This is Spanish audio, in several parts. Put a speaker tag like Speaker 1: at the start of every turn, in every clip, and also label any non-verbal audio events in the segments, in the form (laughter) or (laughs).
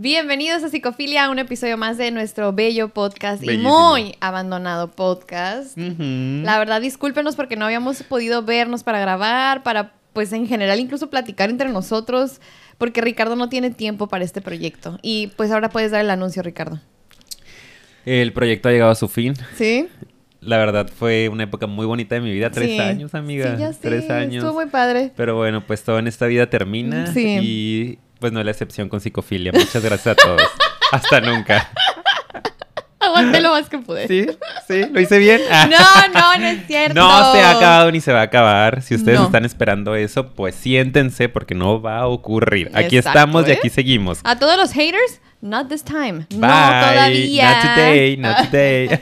Speaker 1: Bienvenidos a Psicofilia, un episodio más de nuestro bello podcast y muy abandonado podcast. La verdad, discúlpenos porque no habíamos podido vernos para grabar, para, pues en general, incluso platicar entre nosotros, porque Ricardo no tiene tiempo para este proyecto. Y pues ahora puedes dar el anuncio, Ricardo.
Speaker 2: El proyecto ha llegado a su fin.
Speaker 1: ¿Sí?
Speaker 2: La verdad fue una época muy bonita de mi vida. Tres
Speaker 1: Sí.
Speaker 2: años, amiga.
Speaker 1: Sí, ya sé.
Speaker 2: Tres años.
Speaker 1: Estuvo muy padre.
Speaker 2: Pero bueno, pues todo en esta vida termina.
Speaker 1: Sí.
Speaker 2: Y pues no es la excepción con psicofilia. Muchas gracias a todos. (laughs) Hasta nunca.
Speaker 1: Aguanté lo más que pude.
Speaker 2: ¿Sí? ¿Sí? ¿Lo hice bien? Ah.
Speaker 1: No, no, no es cierto.
Speaker 2: No se ha acabado ni se va a acabar. Si ustedes
Speaker 1: No.
Speaker 2: están esperando eso, pues siéntense porque no va a ocurrir. Aquí
Speaker 1: Exacto,
Speaker 2: estamos y
Speaker 1: ¿eh?
Speaker 2: aquí seguimos.
Speaker 1: A todos los haters, not this time.
Speaker 2: Bye.
Speaker 1: No todavía.
Speaker 2: Not today, not today. (laughs)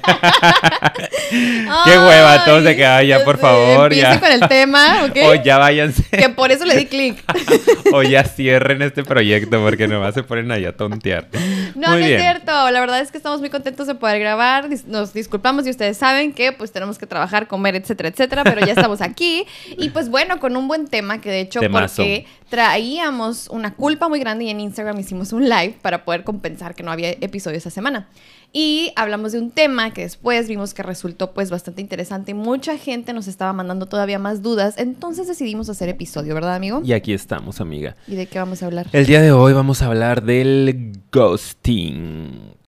Speaker 1: Qué
Speaker 2: hueva, todos de que, "Ay, ya, por favor, ya".
Speaker 1: con el tema, ¿ok? (laughs)
Speaker 2: o ya váyanse.
Speaker 1: Que por eso le di clic. (laughs)
Speaker 2: o ya cierren este proyecto porque nomás se ponen ahí a tontear.
Speaker 1: No,
Speaker 2: Muy
Speaker 1: no
Speaker 2: bien.
Speaker 1: es cierto. La verdad es que estamos muy contentos de poder grabar. Nos disculpamos y ustedes saben que pues tenemos que trabajar, comer, etcétera, etcétera, pero ya estamos aquí. Y pues bueno, con un buen tema que de hecho
Speaker 2: Temazo.
Speaker 1: porque traíamos una culpa muy grande y en Instagram hicimos un live para poder compensar que no había episodio esa semana. Y hablamos de un tema que después vimos que resultó pues bastante interesante. Mucha gente nos estaba mandando todavía más dudas, entonces decidimos hacer episodio, ¿verdad, amigo?
Speaker 2: Y aquí estamos, amiga.
Speaker 1: ¿Y de qué vamos a hablar?
Speaker 2: El día de hoy vamos a hablar del ghosting.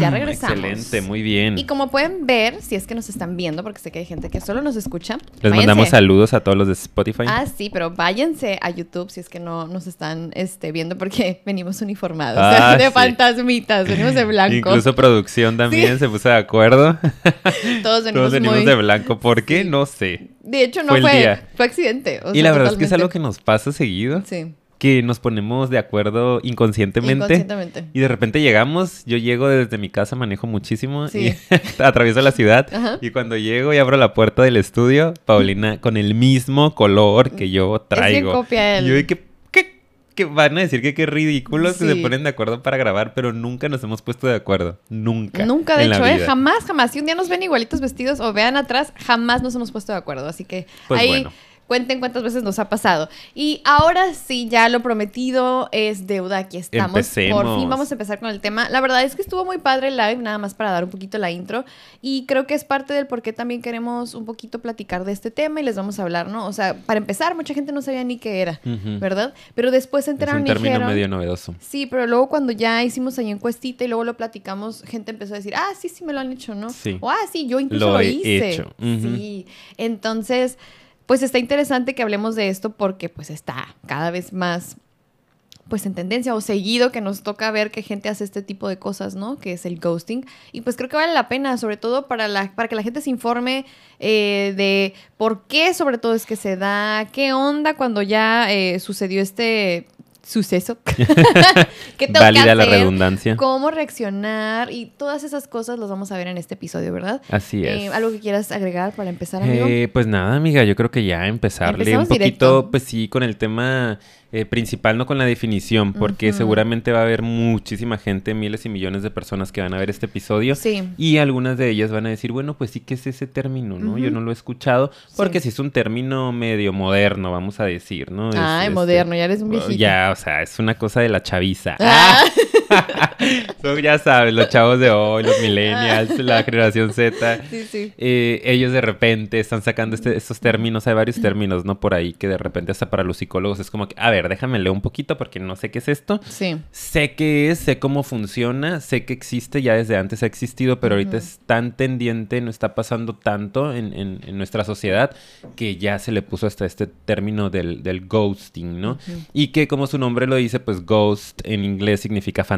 Speaker 1: Ya regresamos.
Speaker 2: Excelente, muy bien.
Speaker 1: Y como pueden ver, si es que nos están viendo, porque sé que hay gente que solo nos escucha.
Speaker 2: Les
Speaker 1: váyanse.
Speaker 2: mandamos saludos a todos los de Spotify.
Speaker 1: Ah, sí, pero váyanse a YouTube si es que no nos están este, viendo porque (laughs) venimos uniformados.
Speaker 2: Ah, (laughs)
Speaker 1: de
Speaker 2: sí.
Speaker 1: fantasmitas, venimos de blanco.
Speaker 2: Incluso producción también
Speaker 1: Sí.
Speaker 2: se puso de acuerdo. (laughs)
Speaker 1: Todos venimos,
Speaker 2: Todos venimos
Speaker 1: muy...
Speaker 2: de blanco. ¿Por qué? No sé.
Speaker 1: De hecho, no
Speaker 2: Fue
Speaker 1: fue,
Speaker 2: día.
Speaker 1: fue accidente. o
Speaker 2: y la verdad es que es algo que nos pasa seguido.
Speaker 1: Sí,
Speaker 2: Que nos ponemos de acuerdo inconscientemente.
Speaker 1: inconscientemente.
Speaker 2: Y de repente llegamos, yo llego desde mi casa, manejo muchísimo
Speaker 1: Sí.
Speaker 2: y (laughs) atravieso la ciudad.
Speaker 1: Ajá.
Speaker 2: Y cuando llego y abro la puerta del estudio, Paulina con el mismo color que yo traigo.
Speaker 1: copia él.
Speaker 2: Y yo, ¿qué, qué, qué van a decir que qué ridículos que se
Speaker 1: Sí.
Speaker 2: ponen de acuerdo para grabar, pero nunca nos hemos puesto de acuerdo. Nunca.
Speaker 1: Nunca, de hecho, ¿eh? Jamás, jamás. Si un día nos ven igualitos vestidos o vean atrás, jamás nos hemos puesto de acuerdo. Así que
Speaker 2: Pues
Speaker 1: ahí
Speaker 2: bueno.
Speaker 1: Cuenten cuántas veces nos ha pasado. Y ahora sí, ya lo prometido es deuda. Aquí estamos. Por
Speaker 2: Empecemos.
Speaker 1: fin vamos a empezar con el tema. La verdad es que estuvo muy padre el live, nada más para dar un poquito la intro. Y creo que es parte del por qué también queremos un poquito platicar de este tema y les vamos a hablar, ¿no? O sea, para empezar, mucha gente no sabía ni qué era,
Speaker 2: Ujú.
Speaker 1: ¿verdad? Pero después se
Speaker 2: Es
Speaker 1: enteraron
Speaker 2: un
Speaker 1: y
Speaker 2: término
Speaker 1: dijeron...
Speaker 2: medio novedoso.
Speaker 1: Sí, pero luego cuando ya hicimos ahí encuestita y luego lo platicamos, gente empezó a decir, ah, sí, sí me lo han hecho, ¿no?
Speaker 2: Sí.
Speaker 1: O ah, sí, yo incluso
Speaker 2: Lo
Speaker 1: lo,
Speaker 2: he
Speaker 1: hice.
Speaker 2: hecho. Ujú.
Speaker 1: Sí. Entonces, pues está interesante que hablemos de esto porque pues está cada vez más pues en tendencia o seguido que nos toca ver que gente hace este tipo de cosas, ¿no? Que es el ghosting. Y pues creo que vale la pena, sobre todo para, la, para que la gente se informe eh, de por qué sobre todo es que se da, qué onda cuando ya eh, sucedió este suceso. (laughs) (laughs) ¿Qué tengo que
Speaker 2: Válida la
Speaker 1: hacer?
Speaker 2: redundancia.
Speaker 1: Cómo reaccionar y todas esas cosas las vamos a ver en este episodio, ¿verdad?
Speaker 2: Así es.
Speaker 1: Eh, ¿Algo que quieras agregar para empezar, amigo?
Speaker 2: Eh, pues nada, amiga, yo creo que ya empezarle
Speaker 1: Empezamos
Speaker 2: un poquito,
Speaker 1: directo.
Speaker 2: pues sí, con el tema eh, principal, no con la definición, porque seguramente va a haber muchísima gente, miles y millones de personas que van a ver este episodio.
Speaker 1: sí.
Speaker 2: Y algunas de ellas van a decir, bueno, pues sí, ¿qué es ese término, no? Yo no lo he escuchado, porque
Speaker 1: Sí.
Speaker 2: sí. es un término medio moderno, vamos a decir, ¿no? Es,
Speaker 1: Ay,
Speaker 2: este,
Speaker 1: moderno, ya eres un viejito.
Speaker 2: Ya, o sea, es una cosa de la chaviza.
Speaker 1: Ah.
Speaker 2: Son, ya sabes, los chavos de hoy, los millennials, la generación Z.
Speaker 1: Sí, sí.
Speaker 2: Eh, ellos de repente están sacando este- estos términos, hay varios términos, ¿no? Por ahí que de repente hasta para los psicólogos es como que, a ver, déjame leer un poquito porque no sé qué es esto.
Speaker 1: Sí.
Speaker 2: Sé qué es, sé cómo funciona, sé que existe, ya desde antes ha existido, pero ahorita
Speaker 1: Ujú.
Speaker 2: es tan tendiente, no está pasando tanto en, en- en nuestra sociedad que ya se le puso hasta este término del, del ghosting, ¿no?
Speaker 1: Ujú.
Speaker 2: Y que como su nombre lo dice, pues ghost en inglés significa fantasma,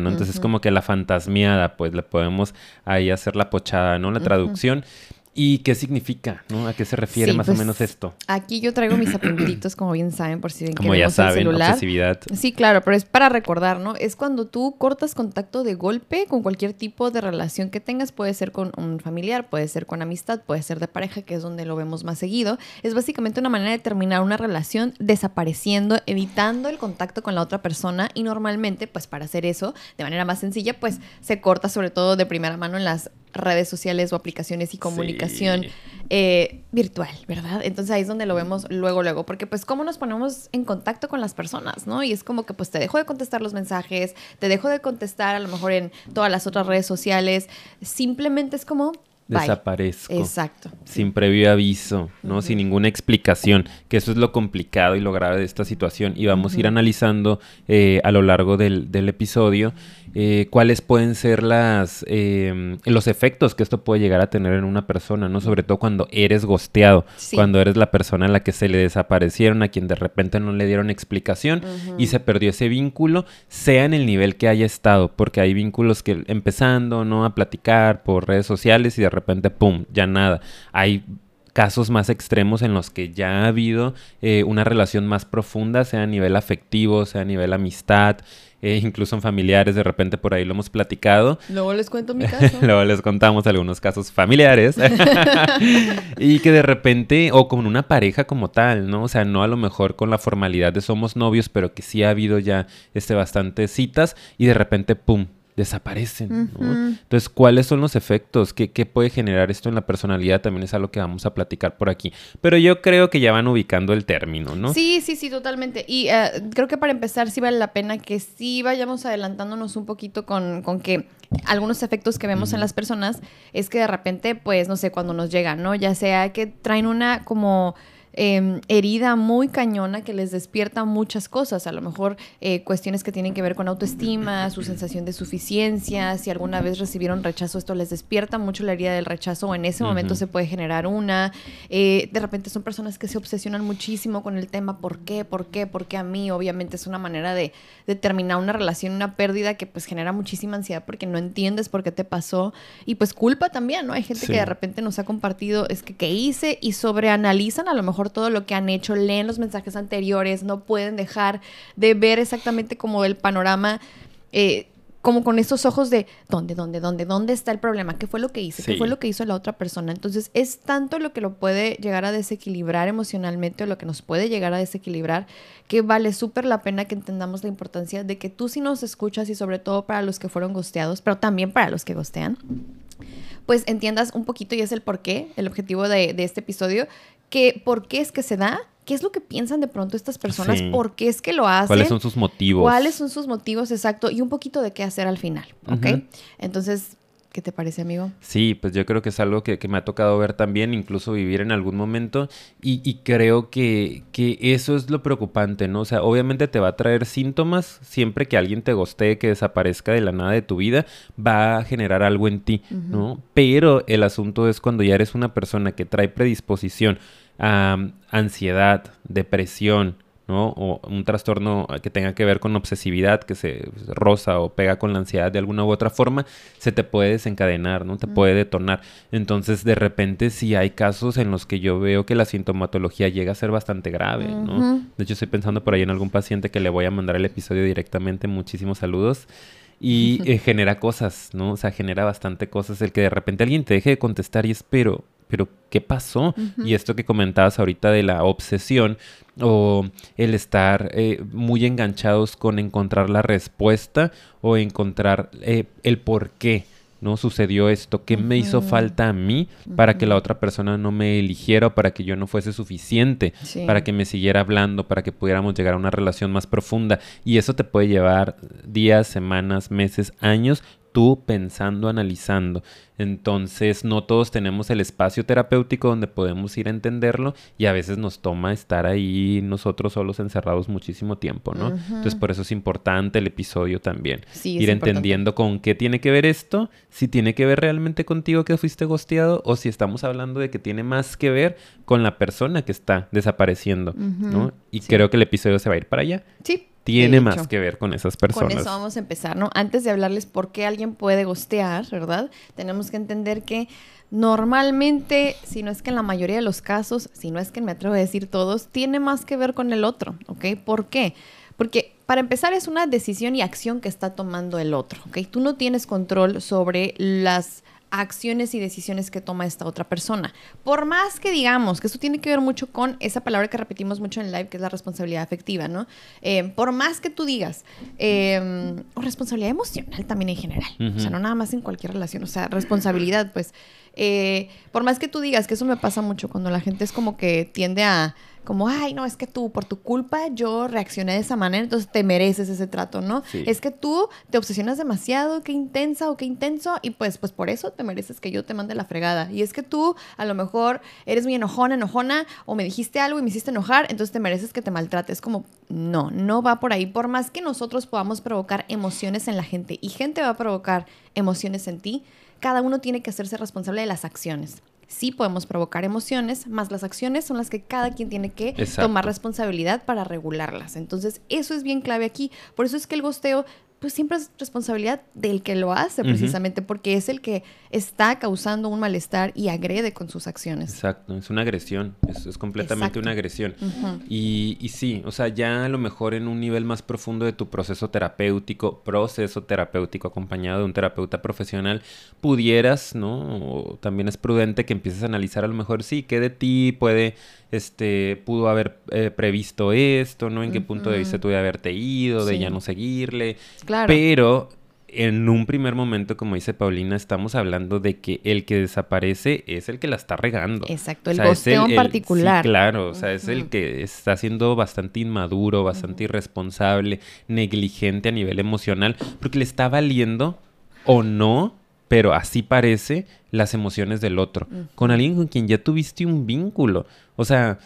Speaker 2: ¿no? Entonces es como que la fantasmeada, pues le podemos ahí hacer la pochada, ¿no? La traducción. ¿Y qué significa? ¿no? ¿A qué se refiere
Speaker 1: Sí,
Speaker 2: más
Speaker 1: pues,
Speaker 2: o menos esto?
Speaker 1: Aquí yo traigo mis apuntitos, como bien saben, por si ven que
Speaker 2: Como ya
Speaker 1: vemos el
Speaker 2: saben,
Speaker 1: celular.
Speaker 2: obsesividad.
Speaker 1: Sí, claro, pero es para recordar, ¿no? Es cuando tú cortas contacto de golpe con cualquier tipo de relación que tengas, puede ser con un familiar, puede ser con amistad, puede ser de pareja, que es donde lo vemos más seguido. Es básicamente una manera de terminar una relación desapareciendo, evitando el contacto con la otra persona y normalmente, pues para hacer eso de manera más sencilla, pues se corta sobre todo de primera mano en las redes sociales o aplicaciones y comunicación
Speaker 2: Sí.
Speaker 1: eh, virtual, ¿verdad? Entonces ahí es donde lo vemos luego, luego, porque pues cómo nos ponemos en contacto con las personas, ¿no? Y es como que pues te dejo de contestar los mensajes, te dejo de contestar a lo mejor en todas las otras redes sociales, simplemente es como... bye.
Speaker 2: Desaparezco.
Speaker 1: Exacto.
Speaker 2: Sin previo aviso, ¿no? Sin ninguna explicación, que eso es lo complicado y lo grave de esta situación. Y vamos a ir analizando eh, a lo largo del, del episodio eh, cuáles pueden ser las, eh, los efectos que esto puede llegar a tener en una persona, ¿no? Sobre todo cuando eres gosteado,
Speaker 1: Sí.
Speaker 2: cuando eres la persona a la que se le desaparecieron, a quien de repente no le dieron explicación y se perdió ese vínculo, sea en el nivel que haya estado, porque hay vínculos que empezando, ¿no? A platicar por redes sociales y de repente, ¡pum!, ya nada. Hay casos más extremos en los que ya ha habido eh, una relación más profunda, sea a nivel afectivo, sea a nivel amistad, eh, incluso en familiares, de repente por ahí lo hemos platicado.
Speaker 1: Luego les cuento mi (laughs) caso.
Speaker 2: Luego les contamos algunos casos familiares. (laughs) y que de repente, o con una pareja como tal, ¿no? O sea, no a lo mejor con la formalidad de somos novios, pero que sí ha habido ya este, bastantes citas y de repente, ¡pum! Desaparecen, ¿no? Entonces, ¿cuáles son los efectos? ¿Qué, ¿Qué puede generar esto en la personalidad? También es algo que vamos a platicar por aquí. Pero yo creo que ya van ubicando el término, ¿no?
Speaker 1: Sí, sí, sí, totalmente. Y eh, creo que para empezar sí vale la pena que sí vayamos adelantándonos un poquito con, con que algunos efectos que vemos en las personas es que de repente, pues, no sé, cuando nos llegan, ¿no? Ya sea que traen una como... eh, herida muy cañona que les despierta muchas cosas, a lo mejor eh, cuestiones que tienen que ver con autoestima, su sensación de suficiencia, si alguna vez recibieron rechazo, esto les despierta mucho la herida del rechazo o en ese momento se puede generar una. Eh, de repente son personas que se obsesionan muchísimo con el tema, ¿por qué? ¿Por qué? ¿Por qué a mí? Obviamente es una manera de, de terminar una relación, una pérdida que pues genera muchísima ansiedad porque no entiendes por qué te pasó y pues culpa también, ¿no? Hay gente
Speaker 2: Sí.
Speaker 1: que de repente nos ha compartido, es que qué hice y sobreanalizan a lo mejor todo lo que han hecho, leen los mensajes anteriores, no pueden dejar de ver exactamente como el panorama. eh, como con esos ojos de dónde, dónde, dónde, dónde está el problema, qué fue lo que hice, qué fue lo que hizo la otra persona. Entonces, es tanto lo que lo puede llegar a desequilibrar emocionalmente o lo que nos puede llegar a desequilibrar que vale súper la pena que entendamos la importancia de que tú sí nos escuchas y sobre todo para los que fueron gosteados, pero también para los que gostean, pues entiendas un poquito y es el por qué, el objetivo de, de este episodio, que por qué es que se da, qué es lo que piensan de pronto estas personas,
Speaker 2: Sí.
Speaker 1: por qué es que lo hacen.
Speaker 2: ¿Cuáles son sus motivos?
Speaker 1: ¿Cuáles son sus motivos exacto? Y un poquito de qué hacer al final, ¿ok? Entonces, ¿qué te parece, amigo?
Speaker 2: Sí, pues yo creo que es algo que, que me ha tocado ver también, incluso vivir en algún momento, y, y creo que, que eso es lo preocupante, ¿no? O sea, obviamente te va a traer síntomas, siempre que alguien te gostee, que desaparezca de la nada de tu vida, va a generar algo en ti, ¿no? Pero el asunto es cuando ya eres una persona que trae predisposición a um, ansiedad, depresión, ¿no? O un trastorno que tenga que ver con obsesividad, que se roza o pega con la ansiedad de alguna u otra forma, se te puede desencadenar, ¿no? Te puede detonar. Entonces, de repente, sí hay casos en los que yo veo que la sintomatología llega a ser bastante grave, ¿no? De hecho, estoy pensando por ahí en algún paciente que le voy a mandar el episodio directamente. Muchísimos saludos. Y (laughs) eh, genera cosas, ¿no? O sea, genera bastante cosas. El que de repente alguien te deje de contestar y es, pero, pero, ¿qué pasó? Y esto que comentabas ahorita de la obsesión o el estar eh, muy enganchados con encontrar la respuesta o encontrar eh, el por qué. ¿No? Sucedió esto. ¿Qué me hizo falta a mí para que la otra persona no me eligiera o para que yo no fuese suficiente?
Speaker 1: Sí.
Speaker 2: para que me siguiera hablando, para que pudiéramos llegar a una relación más profunda. Y eso te puede llevar días, semanas, meses, años, tú pensando, analizando. Entonces, no todos tenemos el espacio terapéutico donde podemos ir a entenderlo y a veces nos toma estar ahí nosotros solos encerrados muchísimo tiempo, ¿no? Entonces, por eso es importante el episodio también.
Speaker 1: Sí,
Speaker 2: ir entendiendo con qué tiene que ver esto, si tiene que ver realmente contigo que fuiste gosteado o si estamos hablando de que tiene más que ver con la persona que está desapareciendo, ¿no? Y
Speaker 1: sí.
Speaker 2: creo que el episodio se va a ir para allá.
Speaker 1: Sí.
Speaker 2: Tiene más que ver con esas personas.
Speaker 1: Con eso vamos a empezar, ¿no? Antes de hablarles por qué alguien puede gostear, ¿verdad? Tenemos que entender que normalmente, si no es que en la mayoría de los casos, si no es que me atrevo a decir todos, tiene más que ver con el otro, ¿ok? ¿Por qué? Porque para empezar es una decisión y acción que está tomando el otro, ¿ok? Tú no tienes control sobre las acciones y decisiones que toma esta otra persona. Por más que digamos que esto tiene que ver mucho con esa palabra que repetimos mucho en live, que es la responsabilidad afectiva, ¿no? Eh, por más que tú digas, em, o responsabilidad emocional también en general, o sea, no nada más en cualquier relación, o sea, responsabilidad, pues, eh, por más que tú digas que eso me pasa mucho cuando la gente es como que tiende a como, ay, no, es que tú, por tu culpa, yo reaccioné de esa manera, entonces te mereces ese trato, ¿no? Es que tú te obsesionas demasiado, qué intensa o qué intenso, y pues, pues por eso te mereces que yo te mande la fregada. Y es que tú, a lo mejor, eres muy enojona, enojona, o me dijiste algo y me hiciste enojar, entonces te mereces que te maltrates. Como, no, no va por ahí. Por más que nosotros podamos provocar emociones en la gente, y gente va a provocar emociones en ti, cada uno tiene que hacerse responsable de las acciones sí podemos provocar emociones, más las acciones son las que cada quien tiene que tomar responsabilidad para regularlas. Entonces, eso es bien clave aquí. Por eso es que el gosteo pues siempre es responsabilidad del que lo hace precisamente porque es el que está causando un malestar y agrede con sus acciones.
Speaker 2: Exacto, es una agresión, es, completamente una agresión. y, y, sí, o sea, ya a lo mejor en un nivel más profundo de tu proceso terapéutico, proceso terapéutico acompañado de un terapeuta profesional, pudieras, ¿no? también es prudente que empieces a analizar a lo mejor, sí, qué de ti puede este, pudo haber eh, previsto esto, ¿no? En qué punto de vista tuve haberte ido, de ya no seguirle. Claro. Pero en un primer momento, como dice Paulina, estamos hablando de que el que desaparece es el que la está regando.
Speaker 1: Exacto, el gosteo en particular.
Speaker 2: sí, claro, o sea, es el que está siendo bastante inmaduro, bastante irresponsable, negligente a nivel emocional, porque le está valiendo o no pero así parece las emociones del otro, con alguien con quien ya tuviste un vínculo. O sea,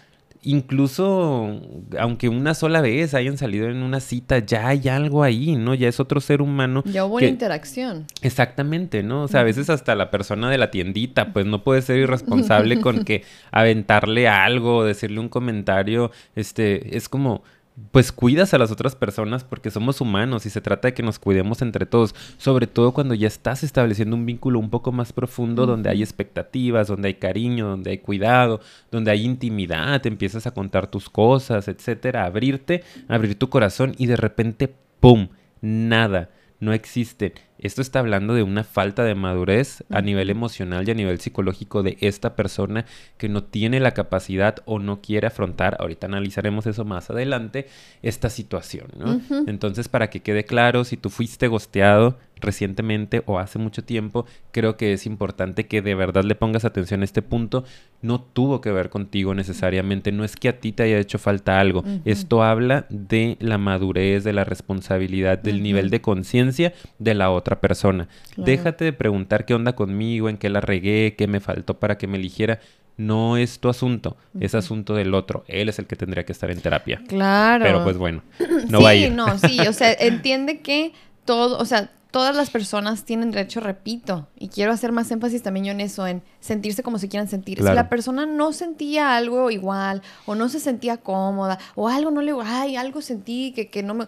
Speaker 2: incluso aunque una sola vez hayan salido en una cita, ya hay algo ahí, ¿no? Ya es otro ser humano.
Speaker 1: Ya hubo una interacción.
Speaker 2: Exactamente, ¿no? O sea, a veces hasta la persona de la tiendita, pues no puede ser (laughs) irresponsable con que aventarle algo, decirle un comentario, este, es como pues cuidas a las otras personas porque somos humanos y se trata de que nos cuidemos entre todos, sobre todo cuando ya estás estableciendo un vínculo un poco más profundo donde hay expectativas, donde hay cariño, donde hay cuidado, donde hay intimidad, te empiezas a contar tus cosas, etcétera, abrirte, abrir tu corazón y de repente pum, nada, no existe esto está hablando de una falta de madurez a nivel emocional y a nivel psicológico de esta persona que no tiene la capacidad o no quiere afrontar, ahorita analizaremos eso más adelante, esta situación, ¿no? Entonces, para que quede claro, si tú fuiste gosteado recientemente o hace mucho tiempo, creo que es importante que de verdad le pongas atención a este punto. No tuvo que ver contigo necesariamente, no es que a ti te haya hecho falta algo. Esto habla de la madurez, de la responsabilidad, del nivel de conciencia de la otra persona. Déjate de preguntar qué onda conmigo, en qué la regué, qué me faltó para que me eligiera. No es tu asunto, es asunto del otro. Él es el que tendría que estar en terapia.
Speaker 1: Claro.
Speaker 2: Pero pues bueno, (clears throat) no va a ir.
Speaker 1: no, sí, o sea, entiende que todo, o sea, todas las personas tienen derecho, repito, y quiero hacer más énfasis también yo en eso, en sentirse como se quieran sentir. Si la persona no sentía algo igual, o no se sentía cómoda, o algo no le, ay, algo sentí que, que no me...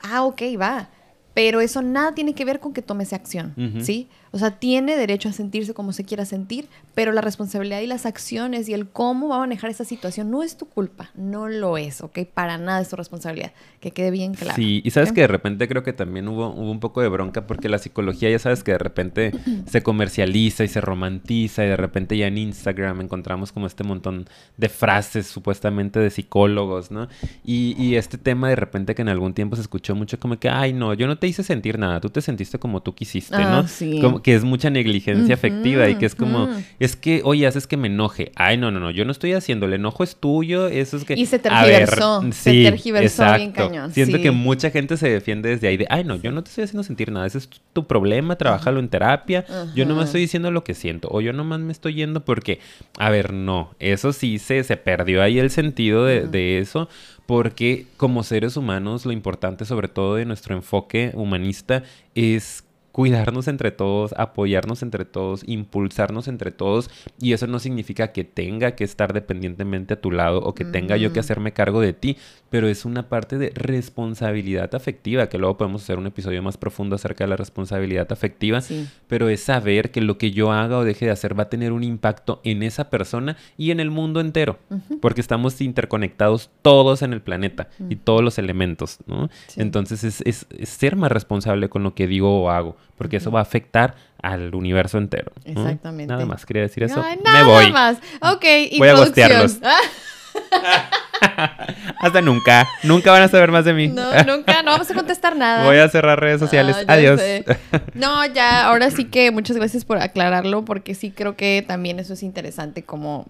Speaker 1: Ah, ok, va. Pero eso nada tiene que ver con que tome esa acción, ¿sí? O sea, tiene derecho a sentirse como se quiera sentir, pero la responsabilidad y las acciones y el cómo va a manejar esa situación no es tu culpa, no lo es, ¿ok? Para nada es tu responsabilidad, que quede bien claro.
Speaker 2: Sí, y sabes que de repente creo que también hubo, hubo un poco de bronca porque la psicología ya sabes que de repente (clears throat) se comercializa y se romantiza y de repente ya en Instagram encontramos como este montón de frases supuestamente de psicólogos, ¿no? Y, y este tema de repente que en algún tiempo se escuchó mucho como que, ay, no, yo no te hice sentir nada, tú te sentiste como tú quisiste, ¿no?
Speaker 1: Ah, sí
Speaker 2: que es mucha negligencia afectiva y que es como, es que, oye, haces que me enoje. Ay, no, no, no, yo no estoy haciendo, el enojo es tuyo, eso es que...
Speaker 1: Y se tergiversó, se tergiversó bien cañón.
Speaker 2: Siento que mucha gente se defiende desde ahí de, ay, no, yo no te estoy haciendo sentir nada, ese es tu problema, trabájalo en terapia, yo no me estoy diciendo lo que siento, o yo nomás me estoy yendo porque, a ver, no, eso sí se, se perdió ahí el sentido de, de eso, porque como seres humanos lo importante sobre todo de nuestro enfoque humanista es cuidarnos entre todos, apoyarnos entre todos, impulsarnos entre todos. Y eso no significa que tenga que estar dependientemente a tu lado o que tenga yo que hacerme cargo de ti, pero es una parte de responsabilidad afectiva, que luego podemos hacer un episodio más profundo acerca de la responsabilidad afectiva, pero es saber que lo que yo haga o deje de hacer va a tener un impacto en esa persona y en el mundo entero, porque estamos interconectados todos en el planeta y todos los elementos, ¿no? Entonces es, es, ser más responsable con lo que digo o hago, porque eso va a afectar al universo entero. Exactamente. Nada más quería decir eso.
Speaker 1: nada Me voy. más. Ok,
Speaker 2: Voy a gostearlos. (laughs) (laughs) Hasta nunca. Nunca van a saber más de mí.
Speaker 1: No, (laughs) nunca. No vamos a contestar nada.
Speaker 2: Voy a cerrar redes sociales. Adiós.
Speaker 1: No, ya, ahora sí que muchas gracias por aclararlo, porque sí creo que también eso es interesante como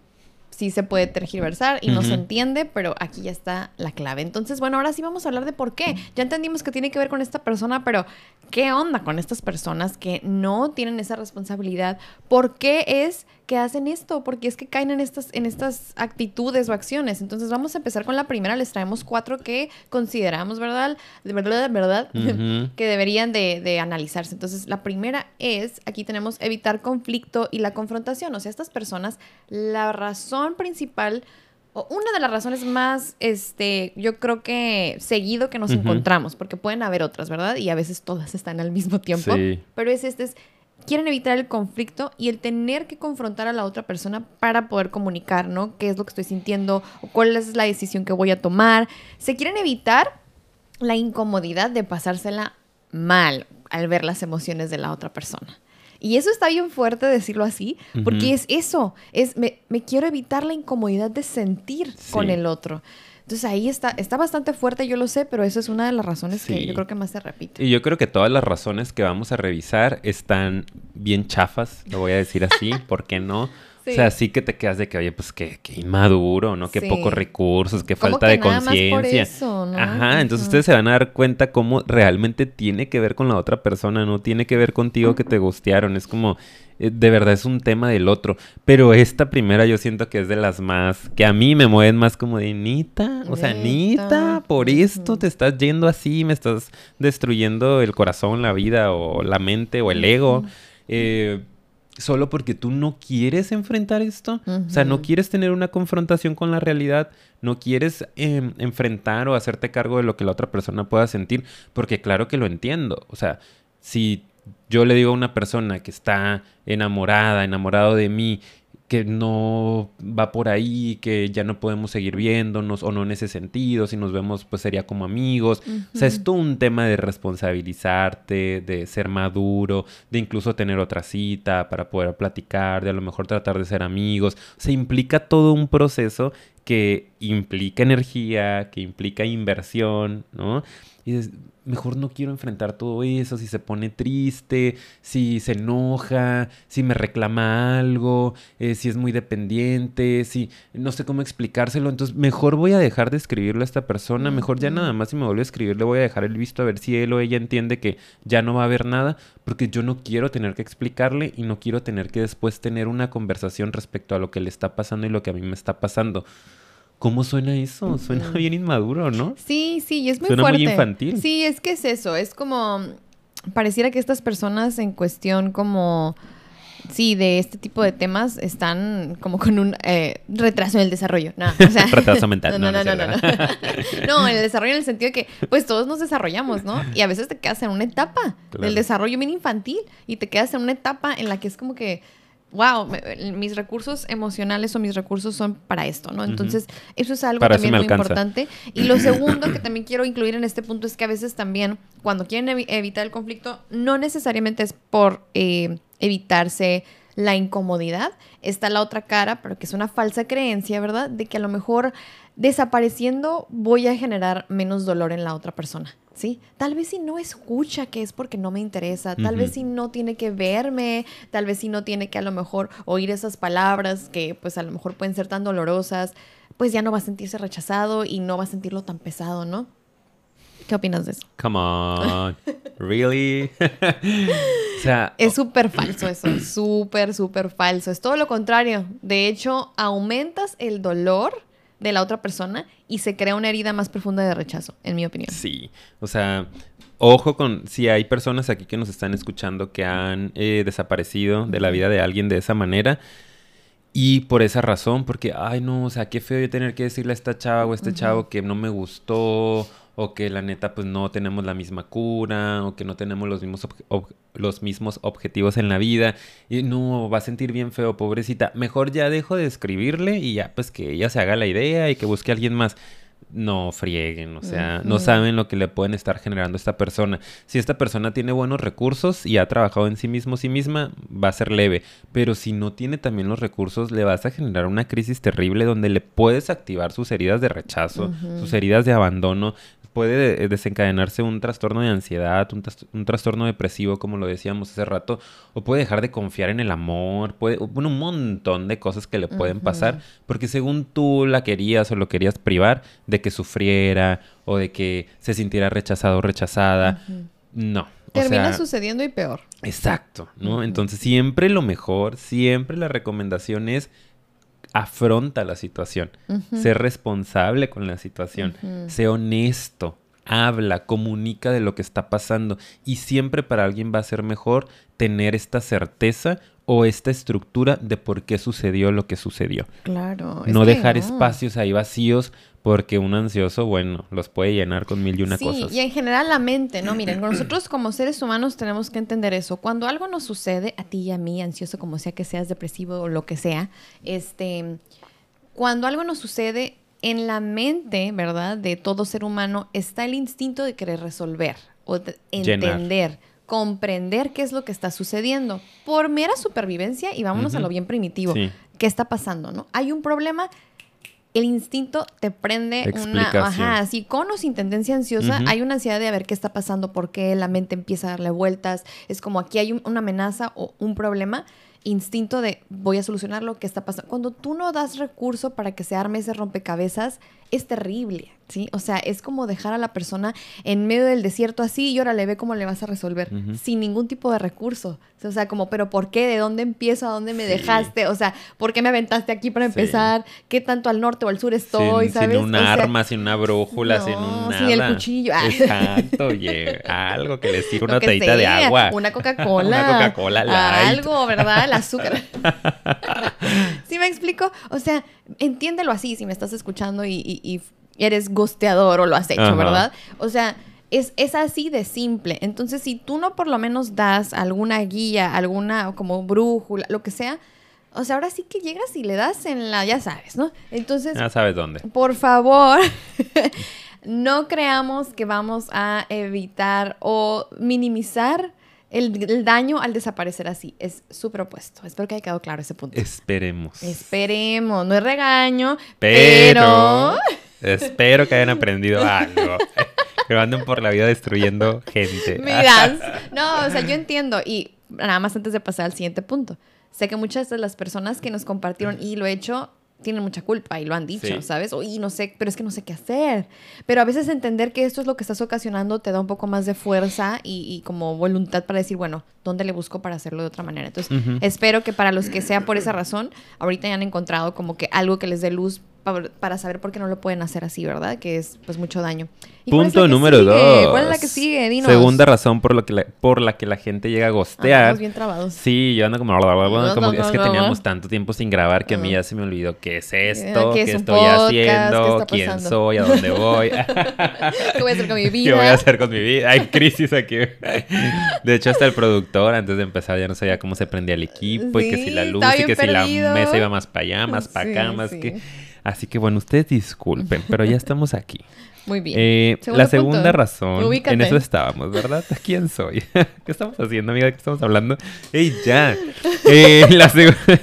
Speaker 1: sí se puede tergiversar y no se entiende, pero aquí ya está la clave. Entonces, bueno, ahora sí vamos a hablar de por qué. Ya entendimos que tiene que ver con esta persona, pero ¿qué onda con estas personas que no tienen esa responsabilidad? ¿Por qué es que hacen esto? Porque es que caen en estas, en estas actitudes o acciones. Entonces, vamos a empezar con la primera. Les traemos cuatro que consideramos, ¿verdad? De verdad, verdad, (laughs) que deberían de, de analizarse. Entonces, la primera es, aquí tenemos evitar conflicto y la confrontación. O sea, estas personas, la razón principal, o una de las razones más, este, yo creo que seguido que nos encontramos, porque pueden haber otras, ¿verdad? Y a veces todas están al mismo tiempo. Pero es este, es, quieren evitar el conflicto y el tener que confrontar a la otra persona para poder comunicar, ¿no? ¿Qué es lo que estoy sintiendo? O cuál es la decisión que voy a tomar. Se quieren evitar la incomodidad de pasársela mal al ver las emociones de la otra persona. Y eso está bien fuerte decirlo así, porque es eso, es me, quiero evitar la incomodidad de sentir con el otro. Entonces ahí está, está bastante fuerte, yo lo sé, pero eso es una de las razones que yo creo que más se repite.
Speaker 2: Y yo creo que todas las razones que vamos a revisar están bien chafas, lo voy a decir así, (laughs) ¿por qué no? O sea, sí que te quedas de que, oye, pues qué, inmaduro, ¿no? Qué pocos recursos, qué falta de conciencia. ¿no? Ajá, entonces ustedes se van a dar cuenta cómo realmente tiene que ver con la otra persona, no tiene que ver contigo que te gustearon. Es como, eh, de verdad es un tema del otro. Pero esta primera yo siento que es de las más, que a mí me mueven más como de, Nita, o sea, Nita, por esto te estás yendo así, me estás destruyendo el corazón, la vida o la mente o el ego. Eh, solo porque tú no quieres enfrentar esto. O sea, no quieres tener una confrontación con la realidad, no quieres em, enfrentar o hacerte cargo de lo que la otra persona pueda sentir, porque claro que lo entiendo. O sea, si yo le digo a una persona que está enamorada, enamorado de mí, que no va por ahí, que ya no podemos seguir viéndonos o no en ese sentido, si nos vemos pues sería como amigos. O sea, es todo un tema de responsabilizarte, de ser maduro, de incluso tener otra cita para poder platicar, de a lo mejor tratar de ser amigos. O sea, implica todo un proceso que implica energía, que implica inversión, ¿no? Y mejor no quiero enfrentar todo eso, si se pone triste, si se enoja, si me reclama algo, eh, si es muy dependiente, si no sé cómo explicárselo, entonces mejor voy a dejar de escribirle a esta persona, mejor ya nada más si me vuelve a escribir le voy a dejar el visto a ver si él o ella entiende que ya no va a haber nada, porque yo no quiero tener que explicarle y no quiero tener que después tener una conversación respecto a lo que le está pasando y lo que a mí me está pasando. ¿Cómo suena eso? Suena bien inmaduro, ¿no?
Speaker 1: Sí, sí, es muy
Speaker 2: suena
Speaker 1: muy
Speaker 2: infantil.
Speaker 1: Sí, es que es eso. Es como. Pareciera que estas personas en cuestión, como. Sí, de este tipo de temas están como con un eh, retraso en el desarrollo. No, o sea, (laughs)
Speaker 2: retraso mental. (laughs)
Speaker 1: No, no, no, no. No, no. (laughs) el desarrollo en el sentido de que, pues todos nos desarrollamos, ¿no? Y a veces te quedas en una etapa del desarrollo bien infantil y te quedas en una etapa en la que es como que wow, mis recursos emocionales o mis recursos son para esto, ¿no? Entonces, eso es algo también muy importante. Y lo segundo que también quiero incluir en este punto es que a veces también, cuando quieren evitar el conflicto, no necesariamente es por eh, evitarse la incomodidad, está la otra cara, pero que es una falsa creencia, ¿verdad? De que a lo mejor desapareciendo voy a generar menos dolor en la otra persona. ¿sí? Tal vez si no escucha que es porque no me interesa, tal vez si no tiene que verme, tal vez si no tiene que a lo mejor oír esas palabras que pues a lo mejor pueden ser tan dolorosas, pues ya no va a sentirse rechazado y no va a sentirlo tan pesado, ¿no? ¿Qué opinas de eso?
Speaker 2: Come on, really? (laughs)
Speaker 1: o sea, es súper falso eso, súper, súper falso. Es todo lo contrario. De hecho, aumentas el dolor de la otra persona y se crea una herida más profunda de rechazo, en mi opinión.
Speaker 2: Sí, o sea, ojo con si hay personas aquí que nos están escuchando que han eh, desaparecido de la vida de alguien de esa manera. Y por esa razón, porque, ay no, o sea, qué feo yo tener que decirle a esta chava o a este chavo que no me gustó, o que la neta pues no tenemos la misma cura, o que no tenemos los mismos, los mismos objetivos en la vida, y no, va a sentir bien feo, pobrecita. Mejor ya dejo de escribirle y ya pues que ella se haga la idea y que busque a alguien más no frieguen, o sea, no saben lo que le pueden estar generando a esta persona. Si esta persona tiene buenos recursos y ha trabajado en sí mismo, sí misma, va a ser leve, pero si no tiene también los recursos, le vas a generar una crisis terrible donde le puedes activar sus heridas de rechazo, sus heridas de abandono, puede desencadenarse un trastorno de ansiedad, un, trastorno depresivo, como lo decíamos hace rato, o puede dejar de confiar en el amor, puede, bueno, un montón de cosas que le pueden pasar, porque según tú la querías o lo querías privar de que sufriera o de que se sintiera rechazado o rechazada, no.
Speaker 1: Termina sucediendo y peor.
Speaker 2: Exacto, ¿no? Entonces siempre lo mejor, siempre la recomendación es afronta la situación, sé responsable con la situación, sé honesto, habla, comunica de lo que está pasando y siempre para alguien va a ser mejor tener esta certeza o esta estructura de por qué sucedió lo que sucedió.
Speaker 1: Claro.
Speaker 2: No dejar espacios ahí vacíos porque un ansioso, bueno, los puede llenar con mil y una cosas.
Speaker 1: Sí, y en general la mente, ¿no? Miren, nosotros como seres humanos tenemos que entender eso. Cuando algo nos sucede, a ti y a mí, ansioso como sea que seas depresivo o lo que sea, este, cuando algo nos sucede, en la mente, ¿verdad? De todo ser humano está el instinto de querer resolver o entender. comprender qué es lo que está sucediendo por mera supervivencia y vámonos a lo bien primitivo. ¿Qué está pasando, no? Hay un problema, el instinto te prende una... Ajá, así con o sin tendencia ansiosa, hay una ansiedad de ver qué está pasando, por qué la mente empieza a darle vueltas. Es como aquí hay una amenaza o un problema instinto de voy a solucionar lo que está pasando. Cuando tú no das recurso para que se arme ese rompecabezas, es terrible, ¿sí? O sea, es como dejar a la persona en medio del desierto así y ahora le ve cómo le vas a resolver, sin ningún tipo de recurso. O sea, como, ¿pero por qué? ¿De dónde empiezo? ¿A dónde me dejaste? O sea, ¿por qué me aventaste aquí para empezar? ¿Qué tanto al norte o al sur estoy?
Speaker 2: Sin,
Speaker 1: ¿sabes?
Speaker 2: Sin un arma, sin una brújula, sin un nada.
Speaker 1: Sin el cuchillo.
Speaker 2: Exacto, oye, algo que les sirva (laughs) una tallita de agua.
Speaker 1: Una Coca-Cola. (laughs)
Speaker 2: una Coca-Cola
Speaker 1: Algo, ¿verdad? El azúcar. (laughs) ¿Sí me explico? O sea, entiéndelo así si me estás escuchando y, eres gosteador o lo has hecho, ¿verdad? O sea, es, es, así de simple. Entonces, si tú no por lo menos das alguna guía, alguna como brújula, lo que sea, o sea, ahora sí que llegas y le das en la, ya sabes, ¿no? Entonces...
Speaker 2: Ya sabes dónde.
Speaker 1: Por favor, (laughs) no creamos que vamos a evitar o minimizar el, daño al desaparecer así es su propuesto. Espero que haya quedado claro ese punto.
Speaker 2: Esperemos.
Speaker 1: Esperemos. No es regaño, pero... (laughs)
Speaker 2: espero que hayan aprendido algo. (laughs) que anden por la vida destruyendo gente.
Speaker 1: Miras. No, o sea, yo entiendo. Y nada más antes de pasar al siguiente punto. Sé que muchas de las personas que nos compartieron y lo he hecho tienen mucha culpa y lo han dicho, ¿sabes? Oye, no sé, pero es que no sé qué hacer. Pero a veces entender que esto es lo que estás ocasionando te da un poco más de fuerza y, como voluntad para decir, bueno, ¿dónde le busco para hacerlo de otra manera? Entonces, espero que para los que sea por esa razón, ahorita hayan encontrado como que algo que les dé luz para saber por qué no lo pueden hacer así, ¿verdad? Que es pues mucho daño.
Speaker 2: Punto número dos.
Speaker 1: ¿Cuál es la que sigue? Dinos.
Speaker 2: Segunda razón por, lo que la, por la que la gente llega a gostear.
Speaker 1: Ah, bien trabados.
Speaker 2: Sí, yo ando como... como es que teníamos tanto tiempo sin grabar que a mí ya se me olvidó qué es esto, qué, estoy haciendo, quién soy, a dónde voy. (laughs)
Speaker 1: ¿Qué voy a hacer con mi vida? (laughs)
Speaker 2: ¿Qué voy a hacer con mi vida? Hay crisis aquí. (laughs) De hecho, hasta el productor, antes de empezar, ya no sabía cómo se prendía el equipo y que si la luz y que si la mesa iba más para allá, más para acá, más que... Así que bueno, ustedes disculpen, pero ya estamos aquí. (laughs)
Speaker 1: Muy bien.
Speaker 2: Eh, la segunda razón, en eso estábamos, ¿verdad? (laughs) ¿Quién soy? (laughs) ¿Qué estamos haciendo, amiga? ¿De qué estamos hablando? ¡Ey, ya! Eh,